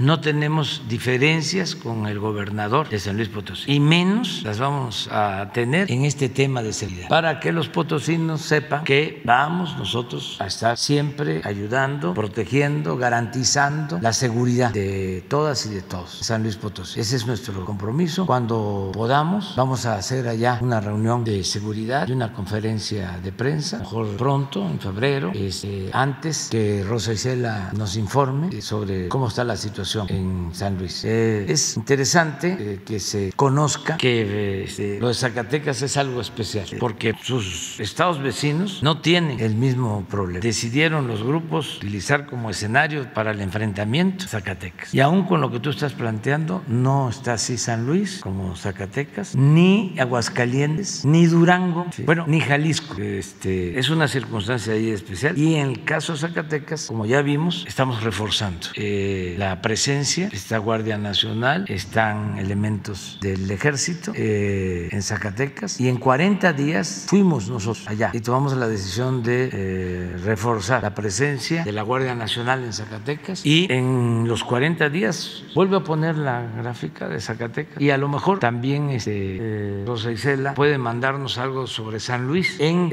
no tenemos diferencias con el de San Luis Potosí. Y menos las vamos a tener en este tema de seguridad. Para que los potosinos sepan que vamos nosotros a estar siempre ayudando, protegiendo, garantizando la seguridad de todas y de todos San Luis Potosí. Ese es nuestro compromiso. Cuando podamos, vamos a hacer allá una reunión de seguridad y una conferencia de prensa, mejor pronto, en febrero, este, antes que Rosa Isela nos informe sobre cómo está la situación en San Luis. Eh, es interesante eh, que se conozca que este, lo de Zacatecas es algo especial, porque sus estados vecinos no tienen el mismo problema. Decidieron los grupos utilizar como escenario para el enfrentamiento Zacatecas. Y aún con lo que tú estás planteando, no está así San Luis como Zacatecas, ni Aguascalientes, ni Durango, bueno, ni Jalisco. Este, es una circunstancia ahí especial. Y en el caso de Zacatecas, como ya vimos, estamos reforzando eh, la presencia, está Guardia Nacional, están elementos del ejército eh, en Zacatecas y en 40 días fuimos nosotros allá y tomamos la decisión de eh, reforzar la presencia de la Guardia Nacional en Zacatecas y en los 40 días vuelve a poner la gráfica de Zacatecas y a lo mejor también este, Rosa Isela puede mandarnos algo sobre San Luis en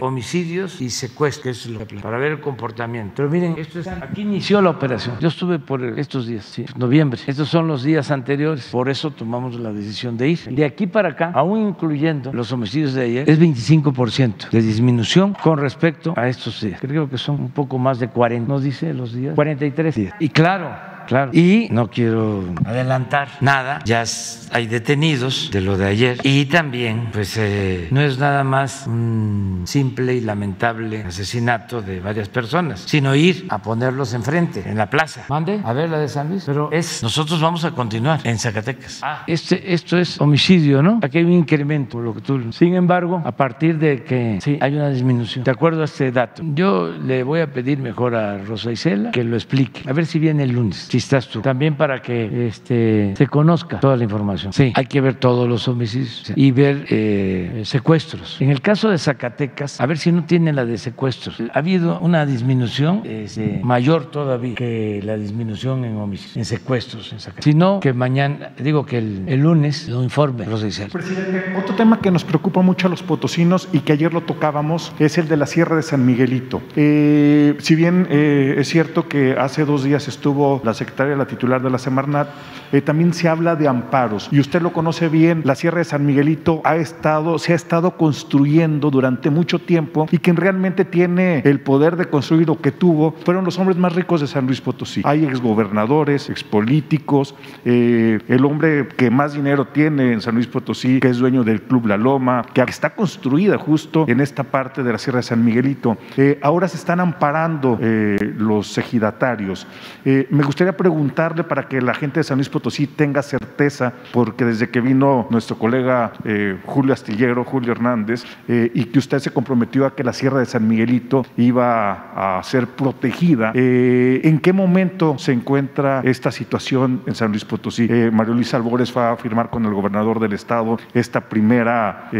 homicidios y secuestros, para ver el comportamiento. Pero miren, esto es, aquí inició la operación. Yo estuve por estos días, sí, noviembre. Estos son los días anteriores. Por eso tomamos la decisión de ir. De aquí para acá, aún incluyendo los homicidios de ayer, es 25% de disminución con respecto a estos días. Creo que son un poco más de 40, ¿no dice los días? 43 días. Y claro, claro. Y no quiero adelantar nada, ya hay detenidos de lo de ayer. Y también, pues, eh, no es nada más un simple y lamentable asesinato de varias personas, sino ir a ponerlos enfrente, en la plaza. Mande, a ver la de San Luis. Pero es, nosotros vamos a continuar en Zacatecas. Ah, este, esto es homicidio, ¿no? Aquí hay un incremento, lo que tú. Sin embargo, a partir de que sí, hay una disminución, de acuerdo a este dato, yo le voy a pedir mejor a Rosa Isela que lo explique. A ver si viene el lunes estás tú, también para que este, se conozca toda la información. Sí, hay que ver todos los homicidios y ver eh, secuestros. En el caso de Zacatecas, a ver si no tiene la de secuestros. Ha habido una disminución este, mayor todavía que la disminución en homicidios, en secuestros en Zacatecas. Si no, que mañana, digo que el, lunes lo informe Presidente, otro tema que nos preocupa mucho a los potosinos y que ayer lo tocábamos es el de la Sierra de San Miguelito. Eh, si bien eh, es cierto que hace dos días estuvo la secretaria, la titular de la Semarnat, eh, también se habla de amparos. Y usted lo conoce bien, la Sierra de San Miguelito ha estado, se ha estado construyendo durante mucho tiempo y quien realmente tiene el poder de construir o que tuvo fueron los hombres más ricos de San Luis Potosí. Hay exgobernadores, expolíticos, eh, el hombre que más dinero tiene en San Luis Potosí, que es dueño del Club La Loma, que está construida justo en esta parte de la Sierra de San Miguelito. Eh, ahora se están amparando los ejidatarios. me gustaría preguntarle para que la gente de San Luis Potosí tenga certeza, porque desde que vino nuestro colega eh, Julio Astillero, Julio Hernández, eh, y que usted se comprometió a que la Sierra de San Miguelito iba a ser protegida, eh, ¿en qué momento se encuentra esta situación en San Luis Potosí? Mario Luis Albores va a firmar con el gobernador del estado esta primera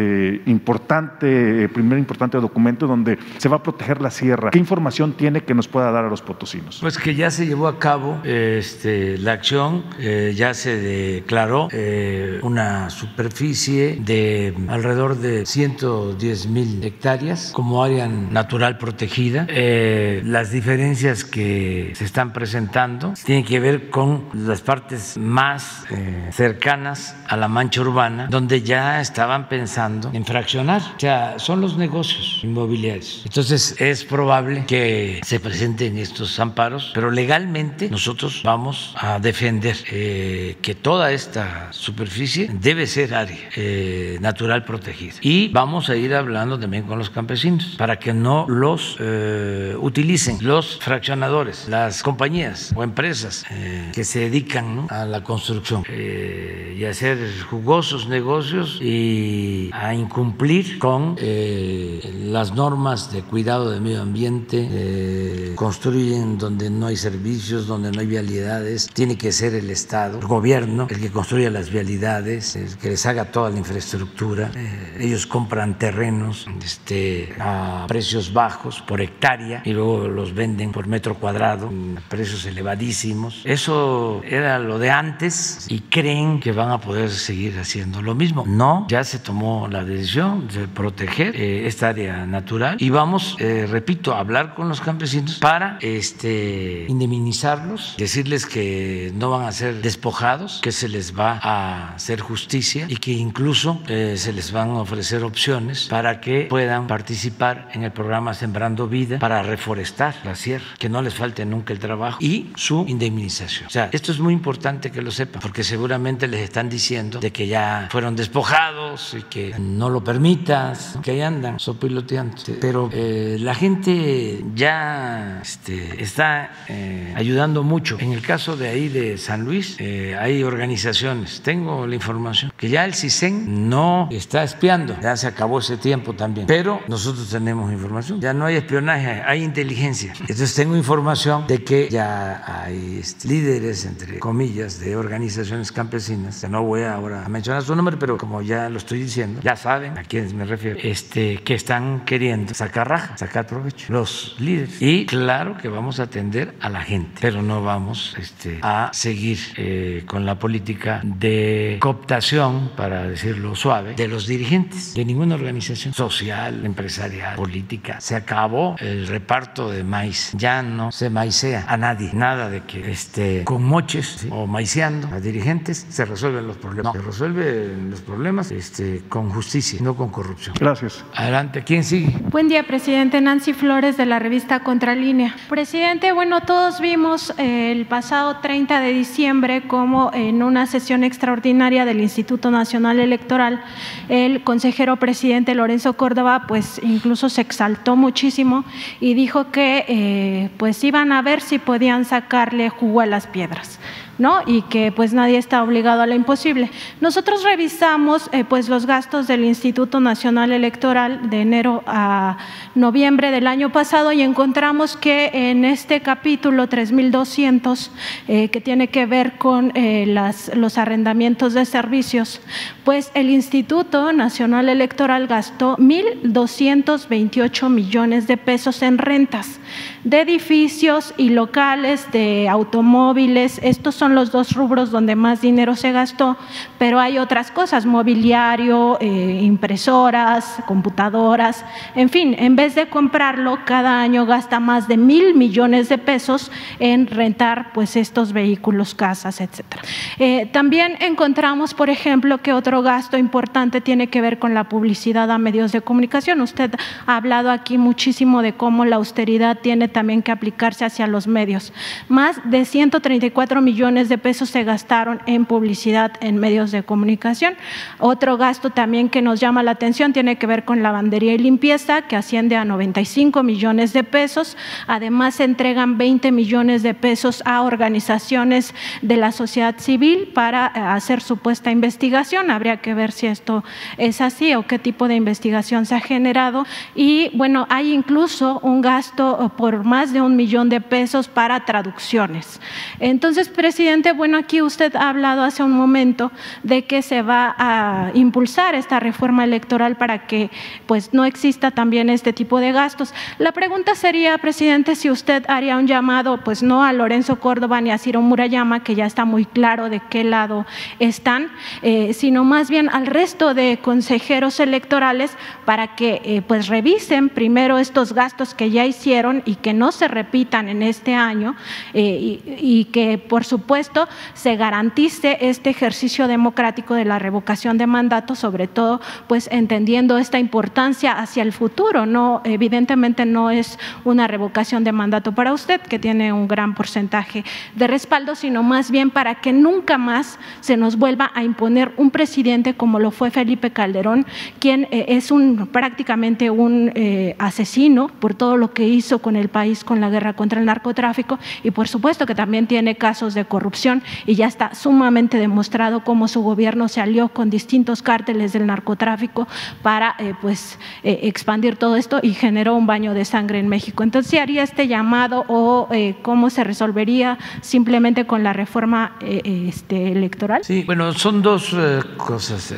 importante, primer importante documento donde se va a proteger la sierra. ¿Qué información tiene que nos pueda dar a los potosinos? Pues que ya se llevó a cabo este, la acción, ya se declaró eh, una superficie de alrededor de 110 mil hectáreas como área natural protegida. Eh, las diferencias que se están presentando tienen que ver con las partes más cercanas a la mancha urbana, donde ya estaban pensando en fraccionar. O sea, son los negocios inmobiliarios. Entonces es probable que se presenten estos amparos, pero legalmente nosotros vamos a defender eh, que toda esta superficie debe ser área eh, natural protegida. Y vamos a ir hablando también con los campesinos para que no los eh, utilicen los fraccionadores, las compañías o empresas que se dedican a la construcción y a hacer jugosos negocios y a incumplir con las normas de cuidado del medio ambiente, construyen donde no hay servicios, donde no hay vialidad tiene que ser el Estado, el gobierno, el que construya las vialidades, el que les haga toda la infraestructura. Eh, ellos compran terrenos este, a precios bajos por hectárea y luego los venden por metro cuadrado a precios elevadísimos. Eso era lo de antes y creen que van a poder seguir haciendo lo mismo. No, ya se tomó la decisión de proteger eh, esta área natural y vamos, eh, repito, a hablar con los campesinos para este, indemnizarlos, decirles que no van a ser despojados, que se les va a hacer justicia y que incluso eh, se les van a ofrecer opciones para que puedan participar en el programa Sembrando Vida para reforestar la sierra, que no les falte nunca el trabajo y su indemnización. O sea, esto es muy importante que lo sepan, porque seguramente les están diciendo de que ya fueron despojados y que no lo permitas, que ahí andan sopiloteando. Pero eh, la gente ya este, está eh, ayudando mucho. En el caso de ahí de San Luis, eh, hay organizaciones, tengo la información, que ya el CISEN no está espiando, ya se acabó ese tiempo también, pero nosotros tenemos información, ya no hay espionaje, hay inteligencia. Entonces tengo información de que ya hay este, líderes, entre comillas, de organizaciones campesinas, que no voy ahora a mencionar su nombre, pero como ya lo estoy diciendo, ya saben a quiénes me refiero, este, que están queriendo sacar raja, sacar provecho, los líderes. Y claro que vamos a atender a la gente, pero no vamos este, a seguir eh, con la política de cooptación, para decirlo suave, de los dirigentes de ninguna organización social, empresarial, política. Se acabó el reparto de maíz, ya no se maicea a nadie, nada de que este, con moches o maiceando a dirigentes se resuelven los problemas. se resuelven los problemas este, con justicia, no con corrupción. Gracias. Adelante, ¿quién sigue? Buen día, presidente. Nancy Flores de la revista Contralínea. Presidente, bueno, todos vimos eh, el pasado 30 de diciembre como en una sesión extraordinaria del Instituto Nacional Electoral, el consejero presidente Lorenzo Córdoba, pues incluso se exaltó muchísimo y dijo que eh, pues iban a ver si podían sacarle jugo a las piedras. ¿No? y que pues nadie está obligado a lo imposible. Nosotros revisamos eh, pues los gastos del Instituto Nacional Electoral de enero a noviembre del año pasado y encontramos que en este capítulo 3200 eh, que tiene que ver con eh, los arrendamientos de servicios, pues el Instituto Nacional Electoral gastó 1.228 millones de pesos en rentas de edificios y locales, de automóviles. Estos son los dos rubros donde más dinero se gastó, pero hay otras cosas, mobiliario, eh, impresoras, computadoras, en fin, en vez de comprarlo, cada año gasta más de mil millones de pesos en rentar pues estos vehículos, casas, etcétera. Eh, también encontramos, por ejemplo, que otro gasto importante tiene que ver con la publicidad a medios de comunicación. Usted ha hablado aquí muchísimo de cómo la austeridad tiene también que aplicarse hacia los medios. Más de 134 millones de pesos se gastaron en publicidad en medios de comunicación. Otro gasto también que nos llama la atención tiene que ver con lavandería y limpieza, que asciende a 95 millones de pesos. Además, se entregan 20 millones de pesos a organizaciones de la sociedad civil para eh, hacer supuesta investigación. Habría que ver si esto es así o qué tipo de investigación se ha generado. Y bueno, hay incluso un gasto eh, por más de un millón de pesos para traducciones. Entonces, presidente, bueno, aquí usted ha hablado hace un momento de que se va a impulsar esta reforma electoral para que pues no exista también este tipo de gastos. La pregunta sería, presidente, si usted haría un llamado, pues no a Lorenzo Córdoba ni a Ciro Murayama, que ya está muy claro de qué lado están, eh, sino más bien al resto de consejeros electorales para que eh, pues revisen primero estos gastos que ya hicieron y que no se repitan en este año eh, y, que, por supuesto, se garantice este ejercicio democrático de la revocación de mandato, sobre todo, pues entendiendo esta importancia hacia el futuro. No, evidentemente no es una revocación de mandato para usted, que tiene un gran porcentaje de respaldo, sino más bien para que nunca más se nos vuelva a imponer un presidente como lo fue Felipe Calderón, quien eh, es un prácticamente un eh, asesino por todo lo que hizo con el país con la guerra contra el narcotráfico y por supuesto que también tiene casos de corrupción y ya está sumamente demostrado cómo su gobierno se alió con distintos cárteles del narcotráfico para eh, pues eh, expandir todo esto y generó un baño de sangre en México. Entonces, ¿haría este llamado o eh, cómo se resolvería simplemente con la reforma este, electoral? Sí, bueno, son dos cosas.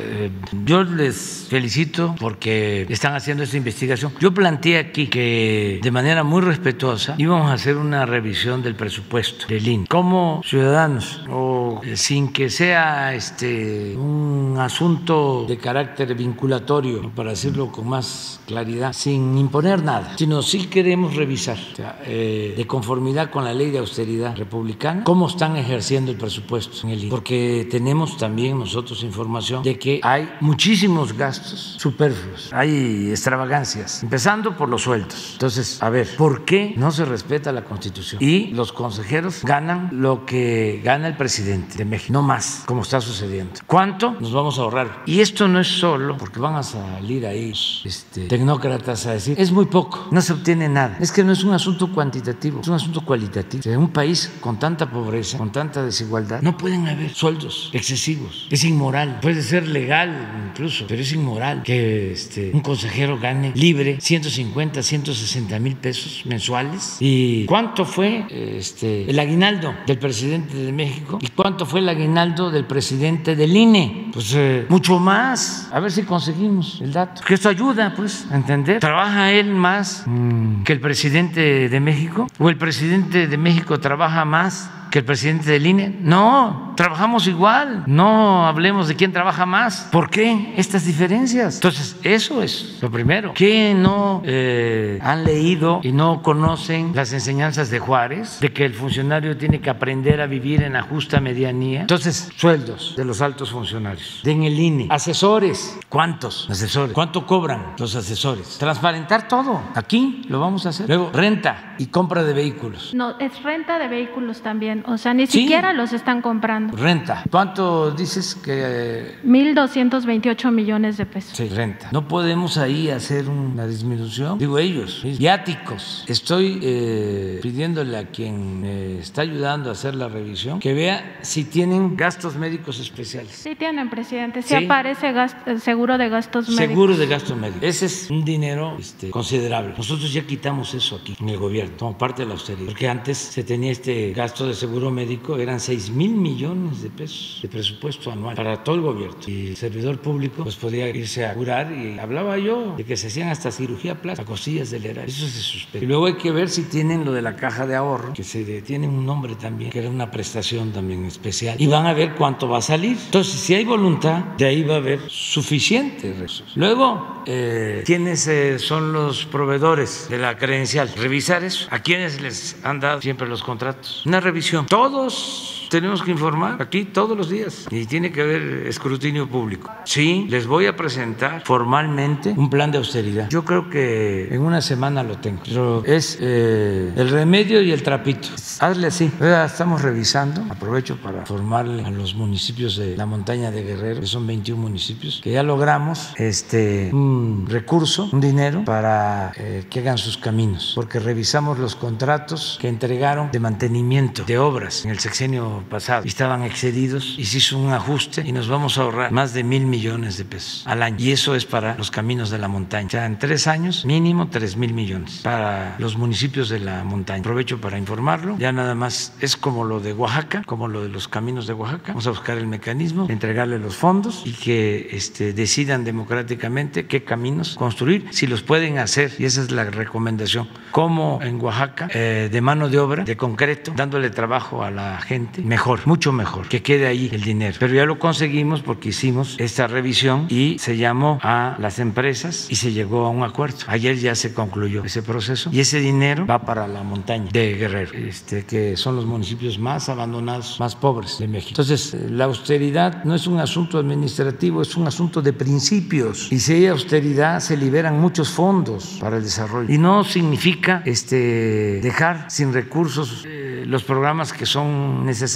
yo les felicito porque están haciendo esta investigación. Yo planteé aquí que de manera muy respetuosa íbamos a hacer una revisión del presupuesto del INE. Como ciudadano ciudadanos o eh, sin que sea este un asunto de carácter vinculatorio, para decirlo con más claridad, sin imponer nada, sino sí queremos revisar eh, de conformidad con la ley de austeridad republicana cómo están ejerciendo el presupuesto en el porque tenemos también nosotros información de que hay muchísimos gastos superfluos, hay extravagancias, empezando por los sueldos. Entonces, a ver, ¿por qué no se respeta la Constitución? Y los consejeros ganan lo que gana el presidente de México, no más, como está sucediendo. ¿Cuánto nos vamos a ahorrar? Y esto no es solo porque van a salir ahí este, tecnócratas a decir, es muy poco, no se obtiene nada. Es que no es un asunto cuantitativo, es un asunto cualitativo. En un país con tanta pobreza, con tanta desigualdad, no pueden haber sueldos excesivos. Es inmoral, puede ser legal incluso, pero es inmoral que este, un consejero gane libre 150, 160 mil pesos mensuales. ¿Y cuánto fue este, el aguinaldo del presidente de México? ¿Y cuánto fue el aguinaldo del presidente del INE? Pues eh, mucho más. A ver si conseguimos el dato. Que esto ayuda, pues, a entender. ¿Trabaja él más mm, que el presidente de México? ¿O el presidente de México trabaja más que el presidente del INE. No, trabajamos igual. No hablemos de quién trabaja más. ¿Por qué estas diferencias? Entonces, eso es lo primero. ¿Qué no eh, han leído y no conocen las enseñanzas de Juárez? De que el funcionario tiene que aprender a vivir en la justa medianía. Entonces, sueldos de los altos funcionarios. En el INE. Asesores. ¿Cuántos asesores? ¿Cuánto cobran los asesores? Transparentar todo. Aquí lo vamos a hacer. Luego, renta y compra de vehículos. No, es renta de vehículos también. O sea, ni siquiera los están comprando. Renta. ¿Cuánto dices que? 1.228 millones de pesos. Sí, renta. No podemos ahí hacer una disminución. Digo ellos, viáticos. Estoy eh, pidiéndole a quien me está ayudando a hacer la revisión que vea si tienen gastos médicos especiales. Sí tienen, presidente. Sí, aparece seguro de gastos médicos. Seguro de gastos médicos. Ese es un dinero este, considerable. Nosotros ya quitamos eso aquí en el gobierno, como parte de la austeridad. Porque antes se tenía este gasto de seguro médico, eran 6 mil millones de pesos de presupuesto anual para todo el gobierno. Y el servidor público pues podía irse a curar y hablaba yo de que se hacían hasta cirugía plástica, costillas del erario. Eso se suspendió. Y luego hay que ver si tienen lo de la caja de ahorro, que se tiene un nombre también, que era una prestación también especial. Y van a ver cuánto va a salir. Entonces, si hay voluntad, de ahí va a haber suficiente recursos. Luego, eh, ¿quiénes eh, son los proveedores de la credencial? Revisar eso. ¿A quiénes les han dado siempre los contratos? Una revisión. Todos tenemos que informar aquí todos los días y tiene que haber escrutinio público. Sí, les voy a presentar formalmente un plan de austeridad. Yo creo que en una semana lo tengo. Pero es eh, el remedio y el trapito. Hazle así. Estamos revisando. Aprovecho para informarle a los municipios de la montaña de Guerrero, que son 21 municipios, que ya logramos este un recurso, un dinero para eh, que hagan sus caminos, porque revisamos los contratos que entregaron de mantenimiento de obras en el sexenio pasado estaban excedidos y se hizo un ajuste y nos vamos a ahorrar más de mil millones de pesos al año. Y eso es para los caminos de la montaña. O sea, en tres años, mínimo tres mil millones para los municipios de la montaña. Aprovecho para informarlo. Ya nada más es como lo de Oaxaca, como lo de los caminos de Oaxaca. Vamos a buscar el mecanismo, entregarle los fondos y que este, decidan democráticamente qué caminos construir, si los pueden hacer. Y esa es la recomendación. Como en Oaxaca, eh, de mano de obra, de concreto, dándole trabajo a la gente mejor, mucho mejor, que quede ahí el dinero. Pero ya lo conseguimos porque hicimos esta revisión y se llamó a las empresas y se llegó a un acuerdo. Ayer ya se concluyó ese proceso y ese dinero va para la montaña de Guerrero, este, que son los municipios más abandonados, más pobres de México. Entonces, la austeridad no es un asunto administrativo, es un asunto de principios. Y si hay austeridad, se liberan muchos fondos para el desarrollo. Y no significa este, dejar sin recursos eh, los programas que son necesarios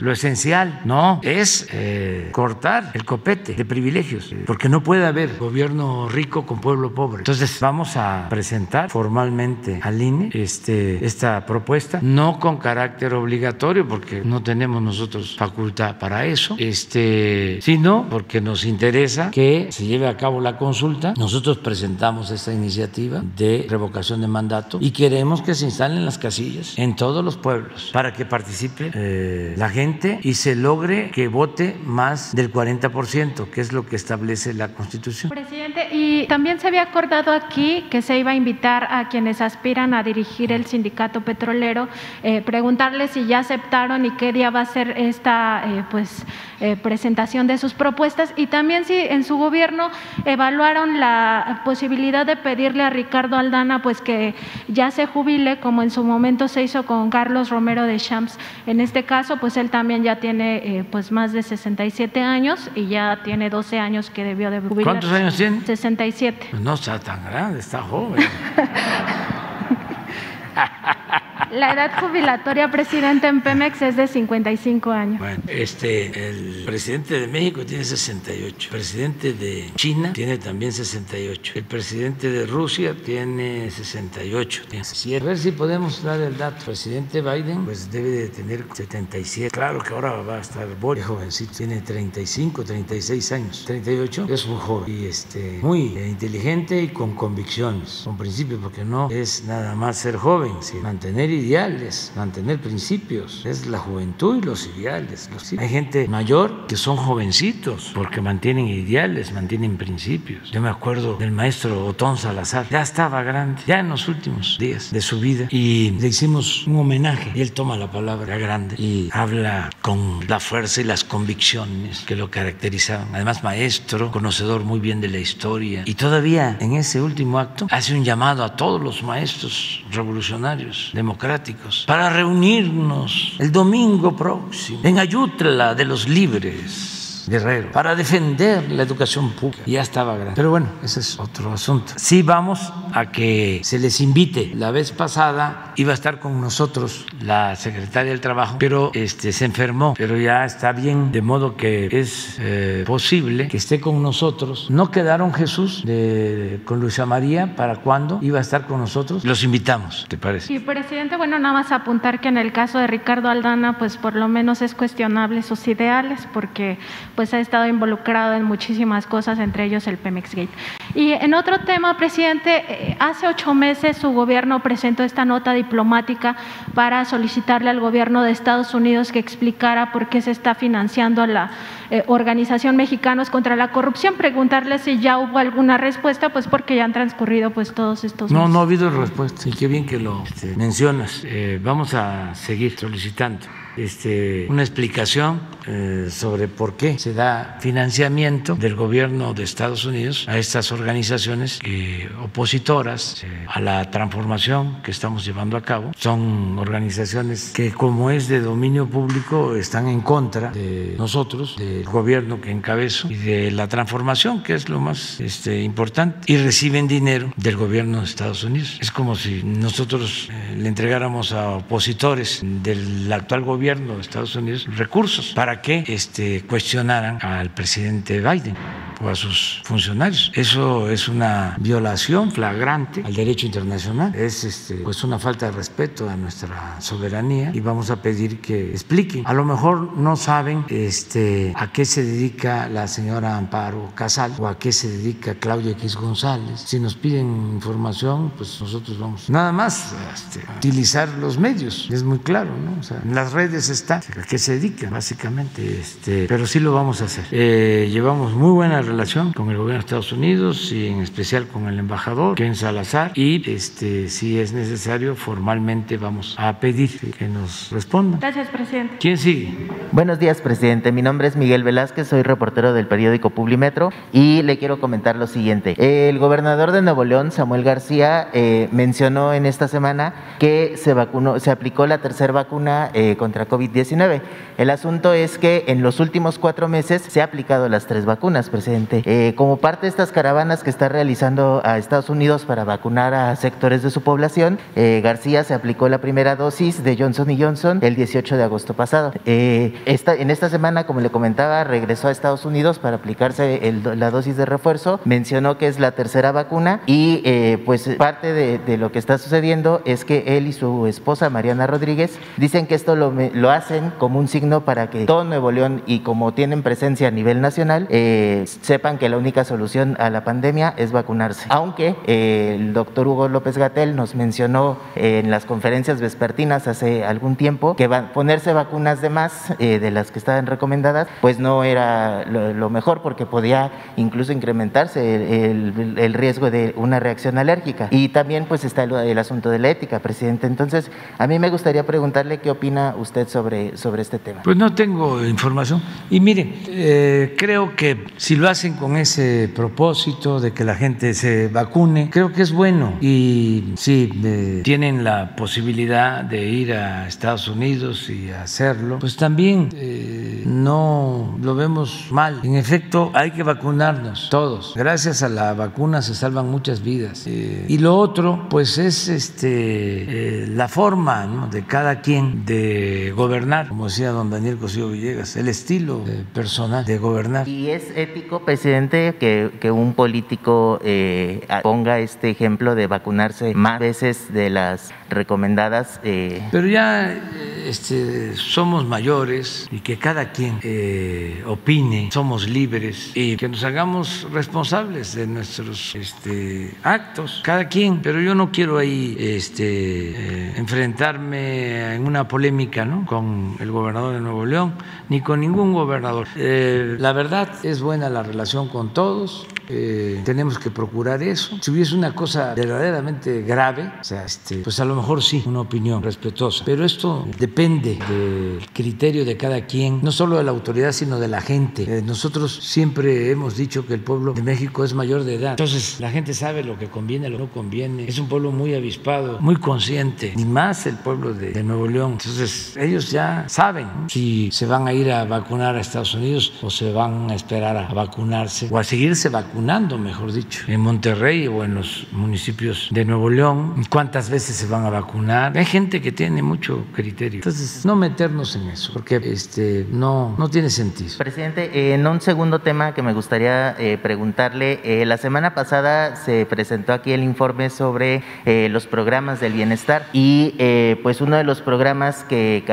lo esencial. No, es eh, cortar el copete de privilegios, porque no puede haber gobierno rico con pueblo pobre. Entonces vamos a presentar formalmente al INE este, esta propuesta, no con carácter obligatorio, porque no tenemos nosotros facultad para eso, este, sino porque nos interesa que se lleve a cabo la consulta. Nosotros presentamos esta iniciativa de revocación de mandato y queremos que se instalen las casillas en todos los pueblos para que participe eh, la gente y se logre que vote más del 40%, que es lo que establece la Constitución. Presidente, y también se había acordado aquí que se iba a invitar a quienes aspiran a dirigir el sindicato petrolero, eh, preguntarles si ya aceptaron y qué día va a ser esta eh, pues, eh, presentación de sus propuestas y también si en su gobierno evaluaron la posibilidad de pedirle a Ricardo Aldana pues que ya se jubile como en su momento se hizo con Carlos Romero de Champs. En este caso pues él también ya tiene pues más de 67 años y ya tiene 12 años que debió de jubilar. ¿Cuántos años tiene? 67. Pues no está tan grande, está joven. La edad jubilatoria, presidente, en Pemex es de 55 años. Bueno, este, el presidente de México tiene 68, el presidente de China tiene también 68, el presidente de Rusia tiene 68, tiene A ver si podemos dar el dato. El presidente Biden, pues debe de tener 77. Claro que ahora va a estar Boris, jovencito, tiene 35, 36 años. 38 es un joven y este, muy inteligente y con convicciones, con principios, porque no es nada más ser joven, sino mantener ideales, mantener principios. Es la juventud y los ideales. Hay gente mayor que son jovencitos porque mantienen ideales, mantienen principios. Yo me acuerdo del maestro Otón Salazar, ya estaba grande, ya en los últimos días de su vida, y le hicimos un homenaje. Él toma la palabra grande y habla con la fuerza y las convicciones que lo caracterizaban. Además, maestro, conocedor muy bien de la historia. Y todavía en ese último acto hace un llamado a todos los maestros revolucionarios, democráticos, para reunirnos el domingo próximo en Ayutla de los Libres Guerrero para defender la educación pública. Ya estaba grande. Pero bueno, ese es otro asunto. Sí vamos a que se les invite. La vez pasada iba a estar con nosotros la secretaria del Trabajo, pero este, se enfermó, pero ya está bien, de modo que es eh, posible que esté con nosotros. No quedaron Jesús de, con Luisa María para cuándo iba a estar con nosotros. Los invitamos, ¿te parece? Sí, presidente, bueno, nada más apuntar que en el caso de Ricardo Aldana, pues por lo menos es cuestionable sus ideales, porque pues ha estado involucrado en muchísimas cosas, entre ellos el Pemex Gate. Y en otro tema, presidente, eh, hace ocho meses su gobierno presentó esta nota diplomática para solicitarle al gobierno de Estados Unidos que explicara por qué se está financiando la eh, Organización Mexicanos contra la Corrupción. Preguntarle si ya hubo alguna respuesta, pues porque ya han transcurrido pues todos estos No, meses. no ha habido respuesta. Y qué bien que lo este, mencionas. Eh, vamos a seguir solicitando este, una explicación eh, sobre por qué se da financiamiento del gobierno de Estados Unidos a estas organizaciones opositoras eh, a la transformación que estamos llevando a cabo. Son organizaciones que como es de dominio público están en contra de nosotros, del gobierno que encabezo y de la transformación, que es lo más este, importante, y reciben dinero del gobierno de Estados Unidos. Es como si nosotros eh, le entregáramos a opositores del actual gobierno de Estados Unidos recursos para que este, cuestionaran al presidente Biden a sus funcionarios. Eso es una violación flagrante al derecho internacional, es este, pues una falta de respeto a nuestra soberanía y vamos a pedir que expliquen. A lo mejor no saben este, a qué se dedica la señora Amparo Casal o a qué se dedica Claudia X González. Si nos piden información, pues nosotros vamos nada más este, a utilizar los medios, es muy claro, ¿no? Las redes está a qué se dedica, básicamente, este, pero sí lo vamos a hacer. Eh, llevamos muy buena relación con el gobierno de Estados Unidos y en especial con el embajador Ken Salazar y este, si es necesario formalmente vamos a pedir que nos respondan. Gracias, presidente. ¿Quién sigue? Buenos días, presidente. Mi nombre es Miguel Velázquez, soy reportero del periódico Publimetro y le quiero comentar lo siguiente. El gobernador de Nuevo León, Samuel García, eh, mencionó en esta semana que se vacunó, se aplicó la tercera vacuna eh, contra COVID-19. El asunto es que en los últimos cuatro meses se ha aplicado las tres vacunas, presidente. Eh, como parte de estas caravanas que está realizando a Estados Unidos para vacunar a sectores de su población, eh, García se aplicó la primera dosis de Johnson Johnson el 18 de agosto pasado. Eh, esta, en esta semana, como le comentaba, regresó a Estados Unidos para aplicarse el- la dosis de refuerzo. Mencionó que es la tercera vacuna y eh, pues parte de, de lo que está sucediendo es que él y su esposa Mariana Rodríguez dicen que esto lo, lo hacen como un signo para que todo Nuevo León y como tienen presencia a nivel nacional eh, sepan que la única solución a la pandemia es vacunarse. Aunque eh, el doctor Hugo López Gatel nos mencionó en las conferencias vespertinas hace algún tiempo que ponerse vacunas de más eh, de las que estaban recomendadas, pues no era lo, mejor porque podía incluso incrementarse el, riesgo de una reacción alérgica. Y también pues está el, asunto de la ética, presidente. Entonces, a mí me gustaría preguntarle qué opina usted sobre, sobre este tema. Pues no tengo información. Y mire, eh, creo que si lo hacen con ese propósito de que la gente se vacune, creo que es bueno. Y si eh, tienen la posibilidad de ir a Estados Unidos y hacerlo, pues también eh, no lo vemos mal. En efecto, hay que vacunarnos todos. Gracias a la vacuna se salvan muchas vidas. y lo otro, pues es este la forma de cada quien de gobernar, como decía don Daniel Cosío Villegas, el estilo personal de gobernar. ¿Y es ético, presidente, que, un político eh, ponga este ejemplo de vacunarse más veces de las recomendadas? Eh? Pero ya este, somos mayores y que cada quien eh, opine, somos libres y que nos hagamos responsables de nuestros este, actos, cada quien. Pero yo no quiero ahí este, enfrentarme en una polémica ¿no? con el gobernador de Nuevo León ni con ningún gobernador. la verdad es buena la relación con todos, eh, tenemos que procurar eso. Si hubiese una cosa verdaderamente grave, o sea, este, pues a lo mejor sí, una opinión respetuosa. Pero esto depende del criterio de cada quien, no solo de la autoridad, sino de la gente. Eh, nosotros siempre hemos dicho que el pueblo de México es mayor de edad. Entonces, la gente sabe lo que conviene, lo que no conviene. Es un pueblo muy avispado, muy consciente, ni más el pueblo de, de Nuevo León. Entonces, ellos ya saben si se van a ir a vacunar a Estados Unidos o se van a esperar a vacunarse o a seguirse vacunando, mejor dicho, en Monterrey o en los municipios de Nuevo León, cuántas veces se van a vacunar. Hay gente que tiene mucho criterio. Entonces, no meternos en eso, porque este, no, no tiene sentido. Presidente, en un segundo tema que me gustaría eh, preguntarle, eh, la semana pasada se presentó aquí el informe sobre eh, los programas del bienestar y pues uno de los programas que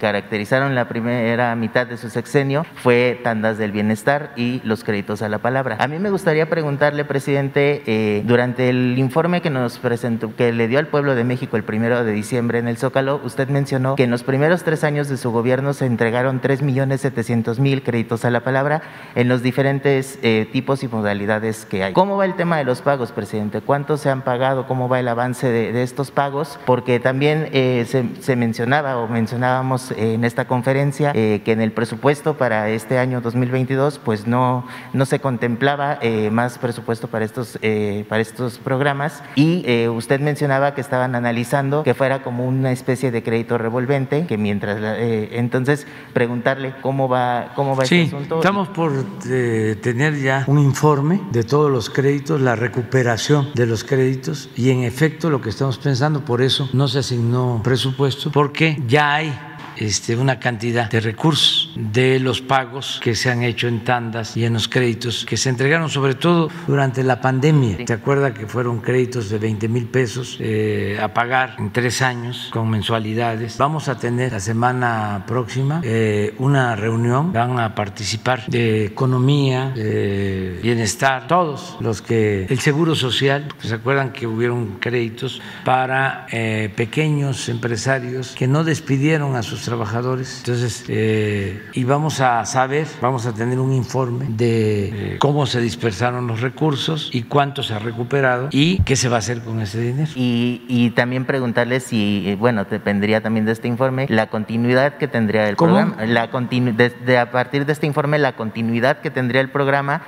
caracterizaron la primera mitad de su sexenio fue tandas del bienestar y los créditos a la palabra. A mí me gustaría preguntarle, presidente, eh, durante el informe que nos presentó, que le dio al pueblo de México el primero de diciembre en el Zócalo, usted mencionó que en los primeros tres años de su gobierno se entregaron 3.700.000 créditos a la palabra en los diferentes eh, tipos y modalidades que hay. ¿Cómo va el tema de los pagos, presidente? ¿Cuántos se han pagado? ¿Cómo va el avance de, estos pagos? Porque también eh, se, se, mencionaba o mencionábamos en esta conferencia que en el presupuesto para este año 2022 pues no, no se contemplaba eh, más presupuesto para estos, eh, para estos programas y eh, usted mencionaba que estaban analizando que fuera como una especie de crédito revolvente, que mientras, entonces preguntarle cómo va, cómo va este asunto. Estamos por tener ya un informe de todos los créditos, la recuperación de los créditos y en efecto lo que estamos pensando, por eso no se asignó presupuesto, porque ya hay este, una cantidad de recursos de los pagos que se han hecho en tandas y en los créditos que se entregaron sobre todo durante la pandemia. ¿Se acuerda que fueron créditos de 20 mil pesos eh, a pagar en tres años con mensualidades? Vamos a tener la semana próxima eh, una reunión, van a participar de economía, de bienestar, todos los que el Seguro Social, ¿se acuerdan que hubieron créditos para eh, pequeños empresarios que no despidieron a sus trabajadores. Entonces, eh, y vamos a saber, vamos a tener un informe de eh, cómo se dispersaron los recursos y cuánto se ha recuperado y qué se va a hacer con ese dinero. Y, y también preguntarle si, eh, bueno, dependería también de este informe, la continuidad que tendría el programa, la continu de, a partir de este informe, la continuidad que tendría el programa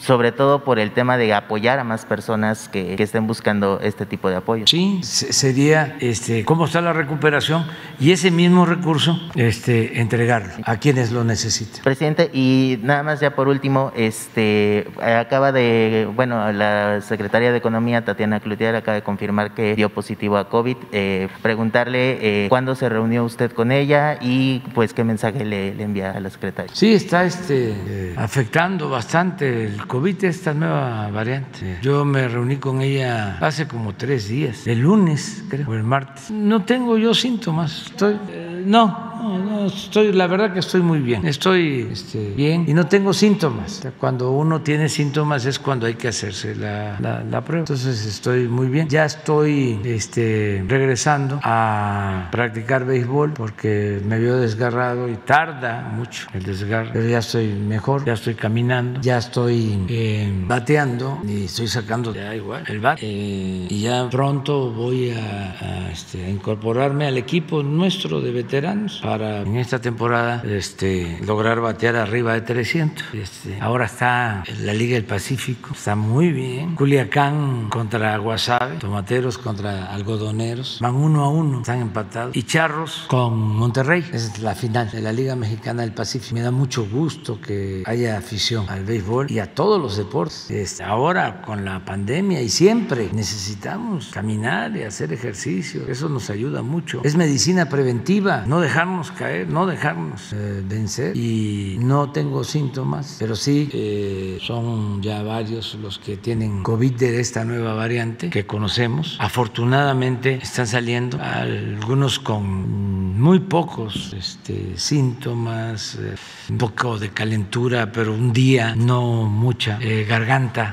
sobre todo por el tema de apoyar a más personas que, que, estén buscando este tipo de apoyo. Sí, sería este, cómo está la recuperación y ese mismo recurso este, entregarlo a quienes lo necesiten. Presidente, y nada más ya por último, este, acaba de, bueno, la secretaria de Economía, Tatiana Cloutier, acaba de confirmar que dio positivo a COVID. Eh, preguntarle eh, cuándo se reunió usted con ella y pues qué mensaje le, le envía a la secretaria. Sí, está este, eh, afectando bastante el COVID, esta nueva variante. Yo me reuní con ella hace como tres días, el lunes, creo, o el martes. No tengo yo síntomas, estoy, eh, no, No, no, estoy, la verdad que estoy muy bien. Estoy este, bien y no tengo síntomas. Cuando uno tiene síntomas es cuando hay que hacerse la, la, prueba. Entonces estoy muy bien. Ya estoy este, regresando a practicar béisbol porque me vio desgarrado y tarda mucho el desgarro. Pero ya estoy mejor, ya estoy caminando, ya estoy eh, bateando y estoy sacando ya igual el bat. Eh, y ya pronto voy a, este, a incorporarme al equipo nuestro de veteranos para en esta temporada este, lograr batear arriba de 300. Este, ahora está la Liga del Pacífico, está muy bien. Culiacán contra Guasave, Tomateros contra Algodoneros, van uno a uno, están empatados. Y Charros con Monterrey, es la final de la Liga Mexicana del Pacífico. Me da mucho gusto que haya afición al béisbol y a todos los deportes. Este, ahora con la pandemia y siempre necesitamos caminar y hacer ejercicio, eso nos ayuda mucho. Es medicina preventiva, no dejarnos caer, no dejarnos eh, vencer. Y no tengo síntomas, pero sí eh, son ya varios los que tienen COVID de esta nueva variante que conocemos. Afortunadamente están saliendo algunos con muy pocos este, síntomas, eh, un poco de calentura, pero un día, no mucha, garganta,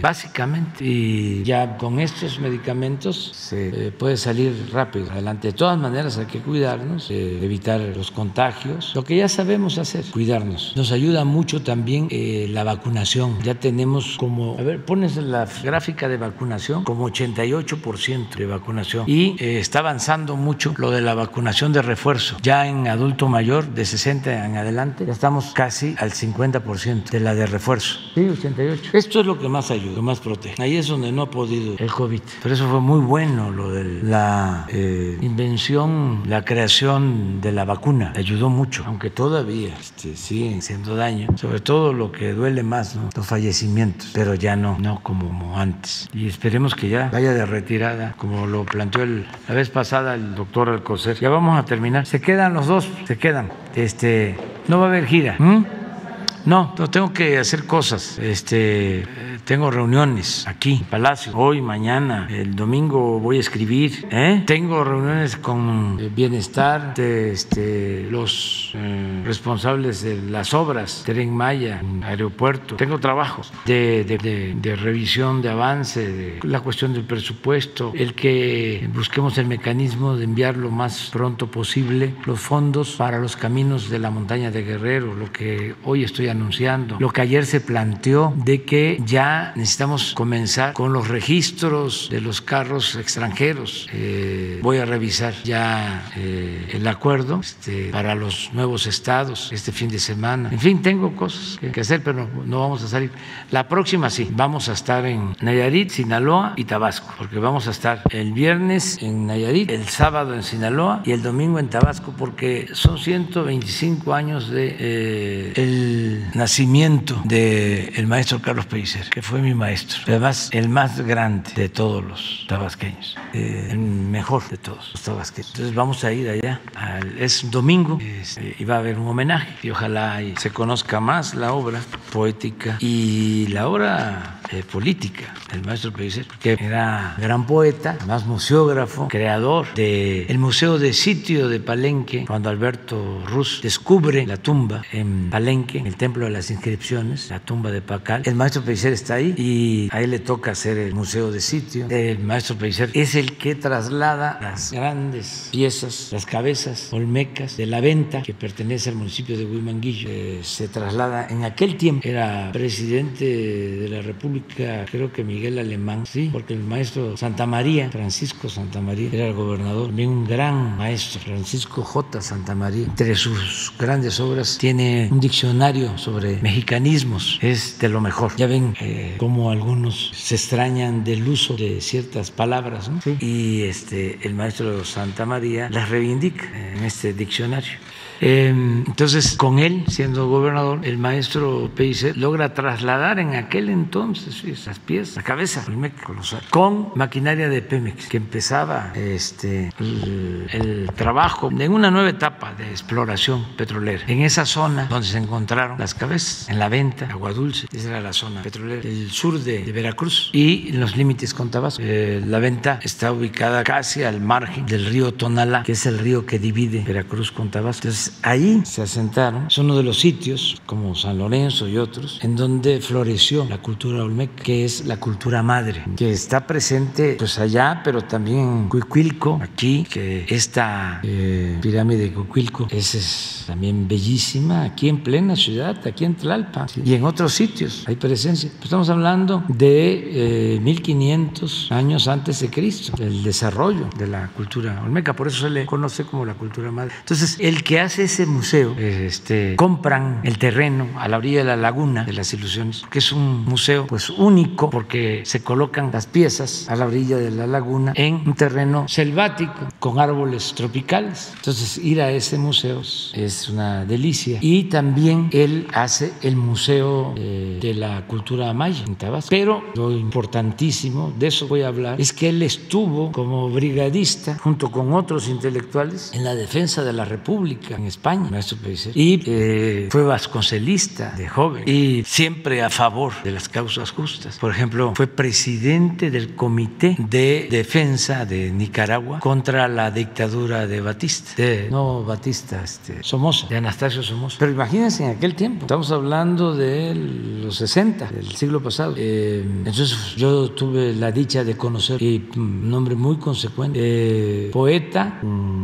básicamente. Y ya con estos medicamentos se puede salir rápido adelante. De todas maneras hay que cuidarnos, evitar los contagios. Lo que ya sabemos hacer, cuidarnos. Nos ayuda mucho también eh, la vacunación. Ya tenemos como, a ver, pones la gráfica de vacunación, como 88% de vacunación. Y eh, está avanzando mucho lo de la vacunación de refuerzo. Ya en adulto mayor, de 60 en adelante, ya estamos casi al 50% de la de refuerzo. Sí, 88. Esto es lo que más ayuda, lo más protege. Ahí es donde no ha podido el COVID. Pero eso fue muy bueno, lo de la eh, invención, la creación de la vacuna. Ayudó mucho, aunque todavía este, siguen haciendo daño. Sobre todo lo que duele más, los fallecimientos. Pero ya no, no como antes. Y esperemos que ya vaya de retirada, como lo planteó la vez pasada el doctor Alcocer. Ya vamos a terminar. Se quedan los dos, se quedan. Este, no va a haber gira. No, no tengo que hacer cosas. Este, tengo reuniones aquí Palacio, hoy, mañana, el domingo voy a escribir. ¿eh? Tengo reuniones con bienestar de este, los eh, responsables de las obras, Tren Maya, aeropuerto. Tengo trabajos de, de, de, revisión, de avance, de la cuestión del presupuesto, el que busquemos el mecanismo de enviar lo más pronto posible los fondos para los caminos de la montaña de Guerrero, lo que hoy estoy anunciando, lo que ayer se planteó de que ya necesitamos comenzar con los registros de los carros extranjeros. Eh, voy a revisar ya eh, el acuerdo este, para los nuevos estados este fin de semana. En fin, tengo cosas que, hacer, pero no, vamos a salir. La próxima sí, vamos a estar en Nayarit, Sinaloa y Tabasco, porque vamos a estar el viernes en Nayarit, el sábado en Sinaloa y el domingo en Tabasco, porque son 125 años de eh, nacimiento del maestro Carlos Pellicer, fue mi maestro, además el más grande de todos los tabasqueños, eh, el mejor de todos los tabasqueños. Entonces vamos a ir allá, es domingo este, y va a haber un homenaje. Y ojalá se conozca más la obra poética y la obra eh, política del maestro Pellicer, que era gran poeta, además museógrafo, creador del Museo de Sitio de Palenque, cuando Alberto Ruz descubre la tumba en Palenque, en el templo de las inscripciones, la tumba de Pacal. El maestro Pellicer está ahí y a él le toca hacer el museo de sitio. El maestro Pellicer es el que traslada las grandes piezas, las cabezas olmecas de la venta que pertenece al municipio de Huimanguillo. Eh, se traslada, en aquel tiempo era presidente de la República, creo que Miguel Alemán, sí, porque el maestro Santa María, Francisco Santa María, era el gobernador, también un gran maestro, Francisco J. Santa María. Entre sus grandes obras tiene un diccionario sobre mexicanismos es de lo mejor. Ya ven eh, cómo algunos se extrañan del uso de ciertas palabras y este, el maestro Santa María las reivindica en este diccionario. Em, entonces, con él siendo gobernador, el maestro Pellicer logra trasladar en aquel entonces esas piezas, la cabeza, con maquinaria de Pemex, que empezaba este, el, trabajo en una nueva etapa de exploración petrolera. En esa zona donde se encontraron las cabezas, en la venta, Agua Dulce, esa era la zona petrolera, el sur de, Veracruz y los límites con Tabasco. Eh, la venta está ubicada casi al margen del río Tonalá, que es el río que divide Veracruz con Tabasco. Ahí se asentaron, es uno de los sitios, como San Lorenzo y otros, en donde floreció la cultura olmeca, que es la cultura madre, que está presente pues allá, pero también en Cuicuilco, aquí, que esta eh, pirámide de Cuicuilco es, es, también bellísima, aquí en plena ciudad, aquí en Tlalpa, ¿sí? y en otros sitios hay presencia. Estamos hablando de eh, 1500 años antes de Cristo, el desarrollo de la cultura olmeca, por eso se le conoce como la cultura madre. Entonces, el que hace ese museo, este, compran el terreno a la orilla de la laguna de las ilusiones, que es un museo pues único porque se colocan las piezas a la orilla de la laguna en un terreno selvático con árboles tropicales. Entonces, ir a ese museo es una delicia. Y también él hace el Museo eh, de la Cultura Maya en Tabasco. Pero lo importantísimo, de eso voy a hablar, es que él estuvo como brigadista junto con otros intelectuales en la defensa de la República en España, maestro Pellicer, y eh, fue vasconcelista de joven y siempre a favor de las causas justas. Por ejemplo, fue presidente del Comité de Defensa de Nicaragua contra la dictadura de Batista, de, no Batista, este, Somoza, de Anastasio Somoza. Pero imagínense en aquel tiempo, estamos hablando de los 60 del siglo pasado. Eh, entonces yo tuve la dicha de conocer y un hombre muy consecuente, eh, poeta,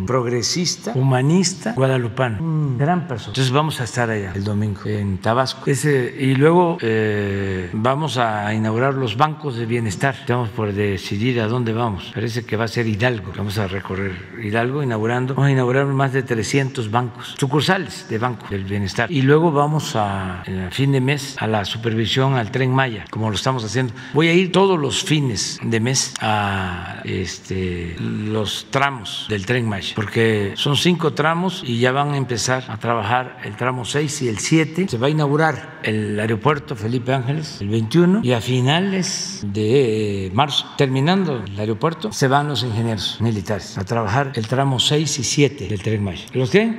progresista, humanista, guadalupano, un gran persona. Entonces vamos a estar allá el domingo en Tabasco. Ese, y luego eh, vamos a inaugurar los bancos de bienestar. Estamos por decidir a dónde vamos. Parece que va a ser Hidalgo. Vamos a recorrer Hidalgo inaugurando. Vamos a inaugurar más de 300 bancos, sucursales de Banco del Bienestar. Y luego vamos a, a fin de mes, a la supervisión al tren Maya, como lo estamos haciendo. Voy a ir todos los fines de mes a este, los tramos del tren Maya, porque son cinco tramos y ya van a empezar a trabajar el tramo 6 y el 7. Se va a inaugurar el aeropuerto Felipe Ángeles el 21 y a finales de marzo, terminando el aeropuerto, se van los ingenieros militares a trabajar el tramo 6 y 7 del tren Maya. ¿Los qué?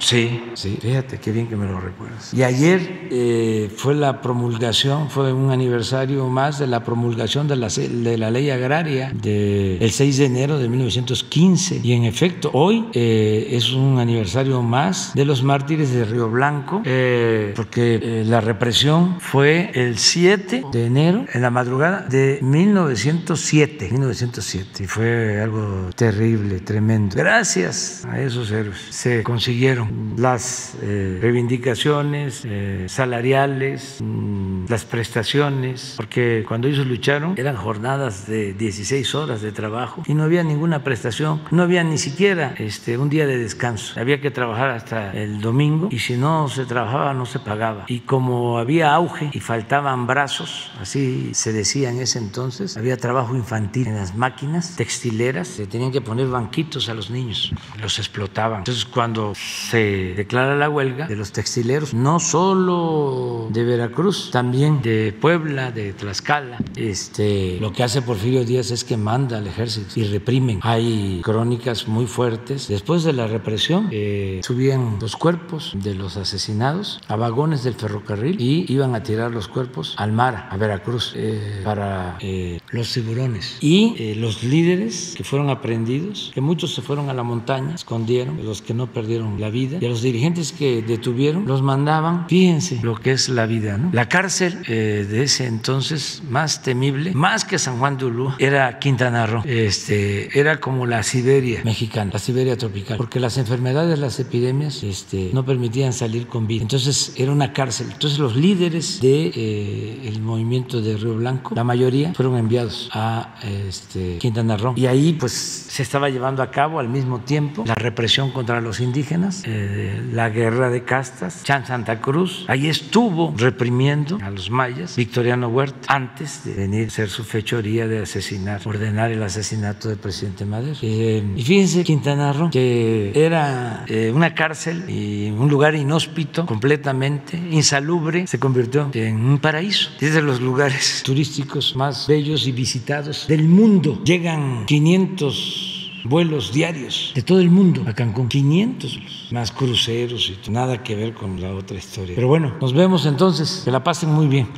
Sí, sí, fíjate qué bien que me lo recuerdas. Y ayer eh, fue la promulgación, fue un aniversario más de la promulgación de la, de la ley agraria del de 6 de enero de 1915. Y en efecto, hoy eh, es un aniversario más de los mártires de Río Blanco, eh, porque la represión fue el 7 de enero, en la madrugada de 1907. 1907. Y fue algo terrible, tremendo. Gracias a esos héroes se consiguieron las eh, reivindicaciones eh, salariales, mmm, las prestaciones, porque cuando ellos lucharon eran jornadas de 16 horas de trabajo y no había ninguna prestación, no había ni siquiera este, un día de descanso, había que trabajar hasta el domingo y si no se trabajaba no se pagaba. Y como había auge y faltaban brazos, así se decía en ese entonces, había trabajo infantil en las máquinas textileras, se tenían que poner banquitos a los niños, los explotaban. Entonces cuando se declara la huelga de los textileros, no solo de Veracruz, también de Puebla, de Tlaxcala. Este, lo que hace Porfirio Díaz es que manda al ejército y reprimen. Hay crónicas muy fuertes. Después de la represión, eh, subían los cuerpos de los asesinados a vagones del ferrocarril y iban a tirar los cuerpos al mar, a Veracruz, eh, para eh, los tiburones. Y eh, los líderes que fueron aprendidos, que muchos se fueron a la montaña, escondieron, los que no perdieron la vida, y a los dirigentes que detuvieron los mandaban, fíjense lo que es la vida. La cárcel eh, de ese entonces más temible, más que San Juan de Ulúa, era Quintana Roo, este, era como la Siberia mexicana, la Siberia tropical, porque las enfermedades, las epidemias, este, no permitían salir con vida. Entonces era una cárcel. Entonces los líderes de, eh, movimiento de Río Blanco, la mayoría fueron enviados a este, Quintana Roo. Y ahí pues se estaba llevando a cabo al mismo tiempo la represión contra los indígenas. Eh, la guerra de castas, Chan Santa Cruz, ahí estuvo reprimiendo a los mayas, Victoriano Huerta, antes de venir a ser su fechoría de asesinar, ordenar el asesinato del presidente Madero. Eh, y fíjense, Quintana Roo, que era eh, una cárcel y un lugar inhóspito, completamente insalubre, se convirtió en un paraíso. Es de los lugares turísticos más bellos y visitados del mundo. Llegan 500 vuelos diarios de todo el mundo a Cancún, 500 más cruceros y nada que ver con la otra historia. Pero bueno, nos vemos entonces, que la pasen muy bien.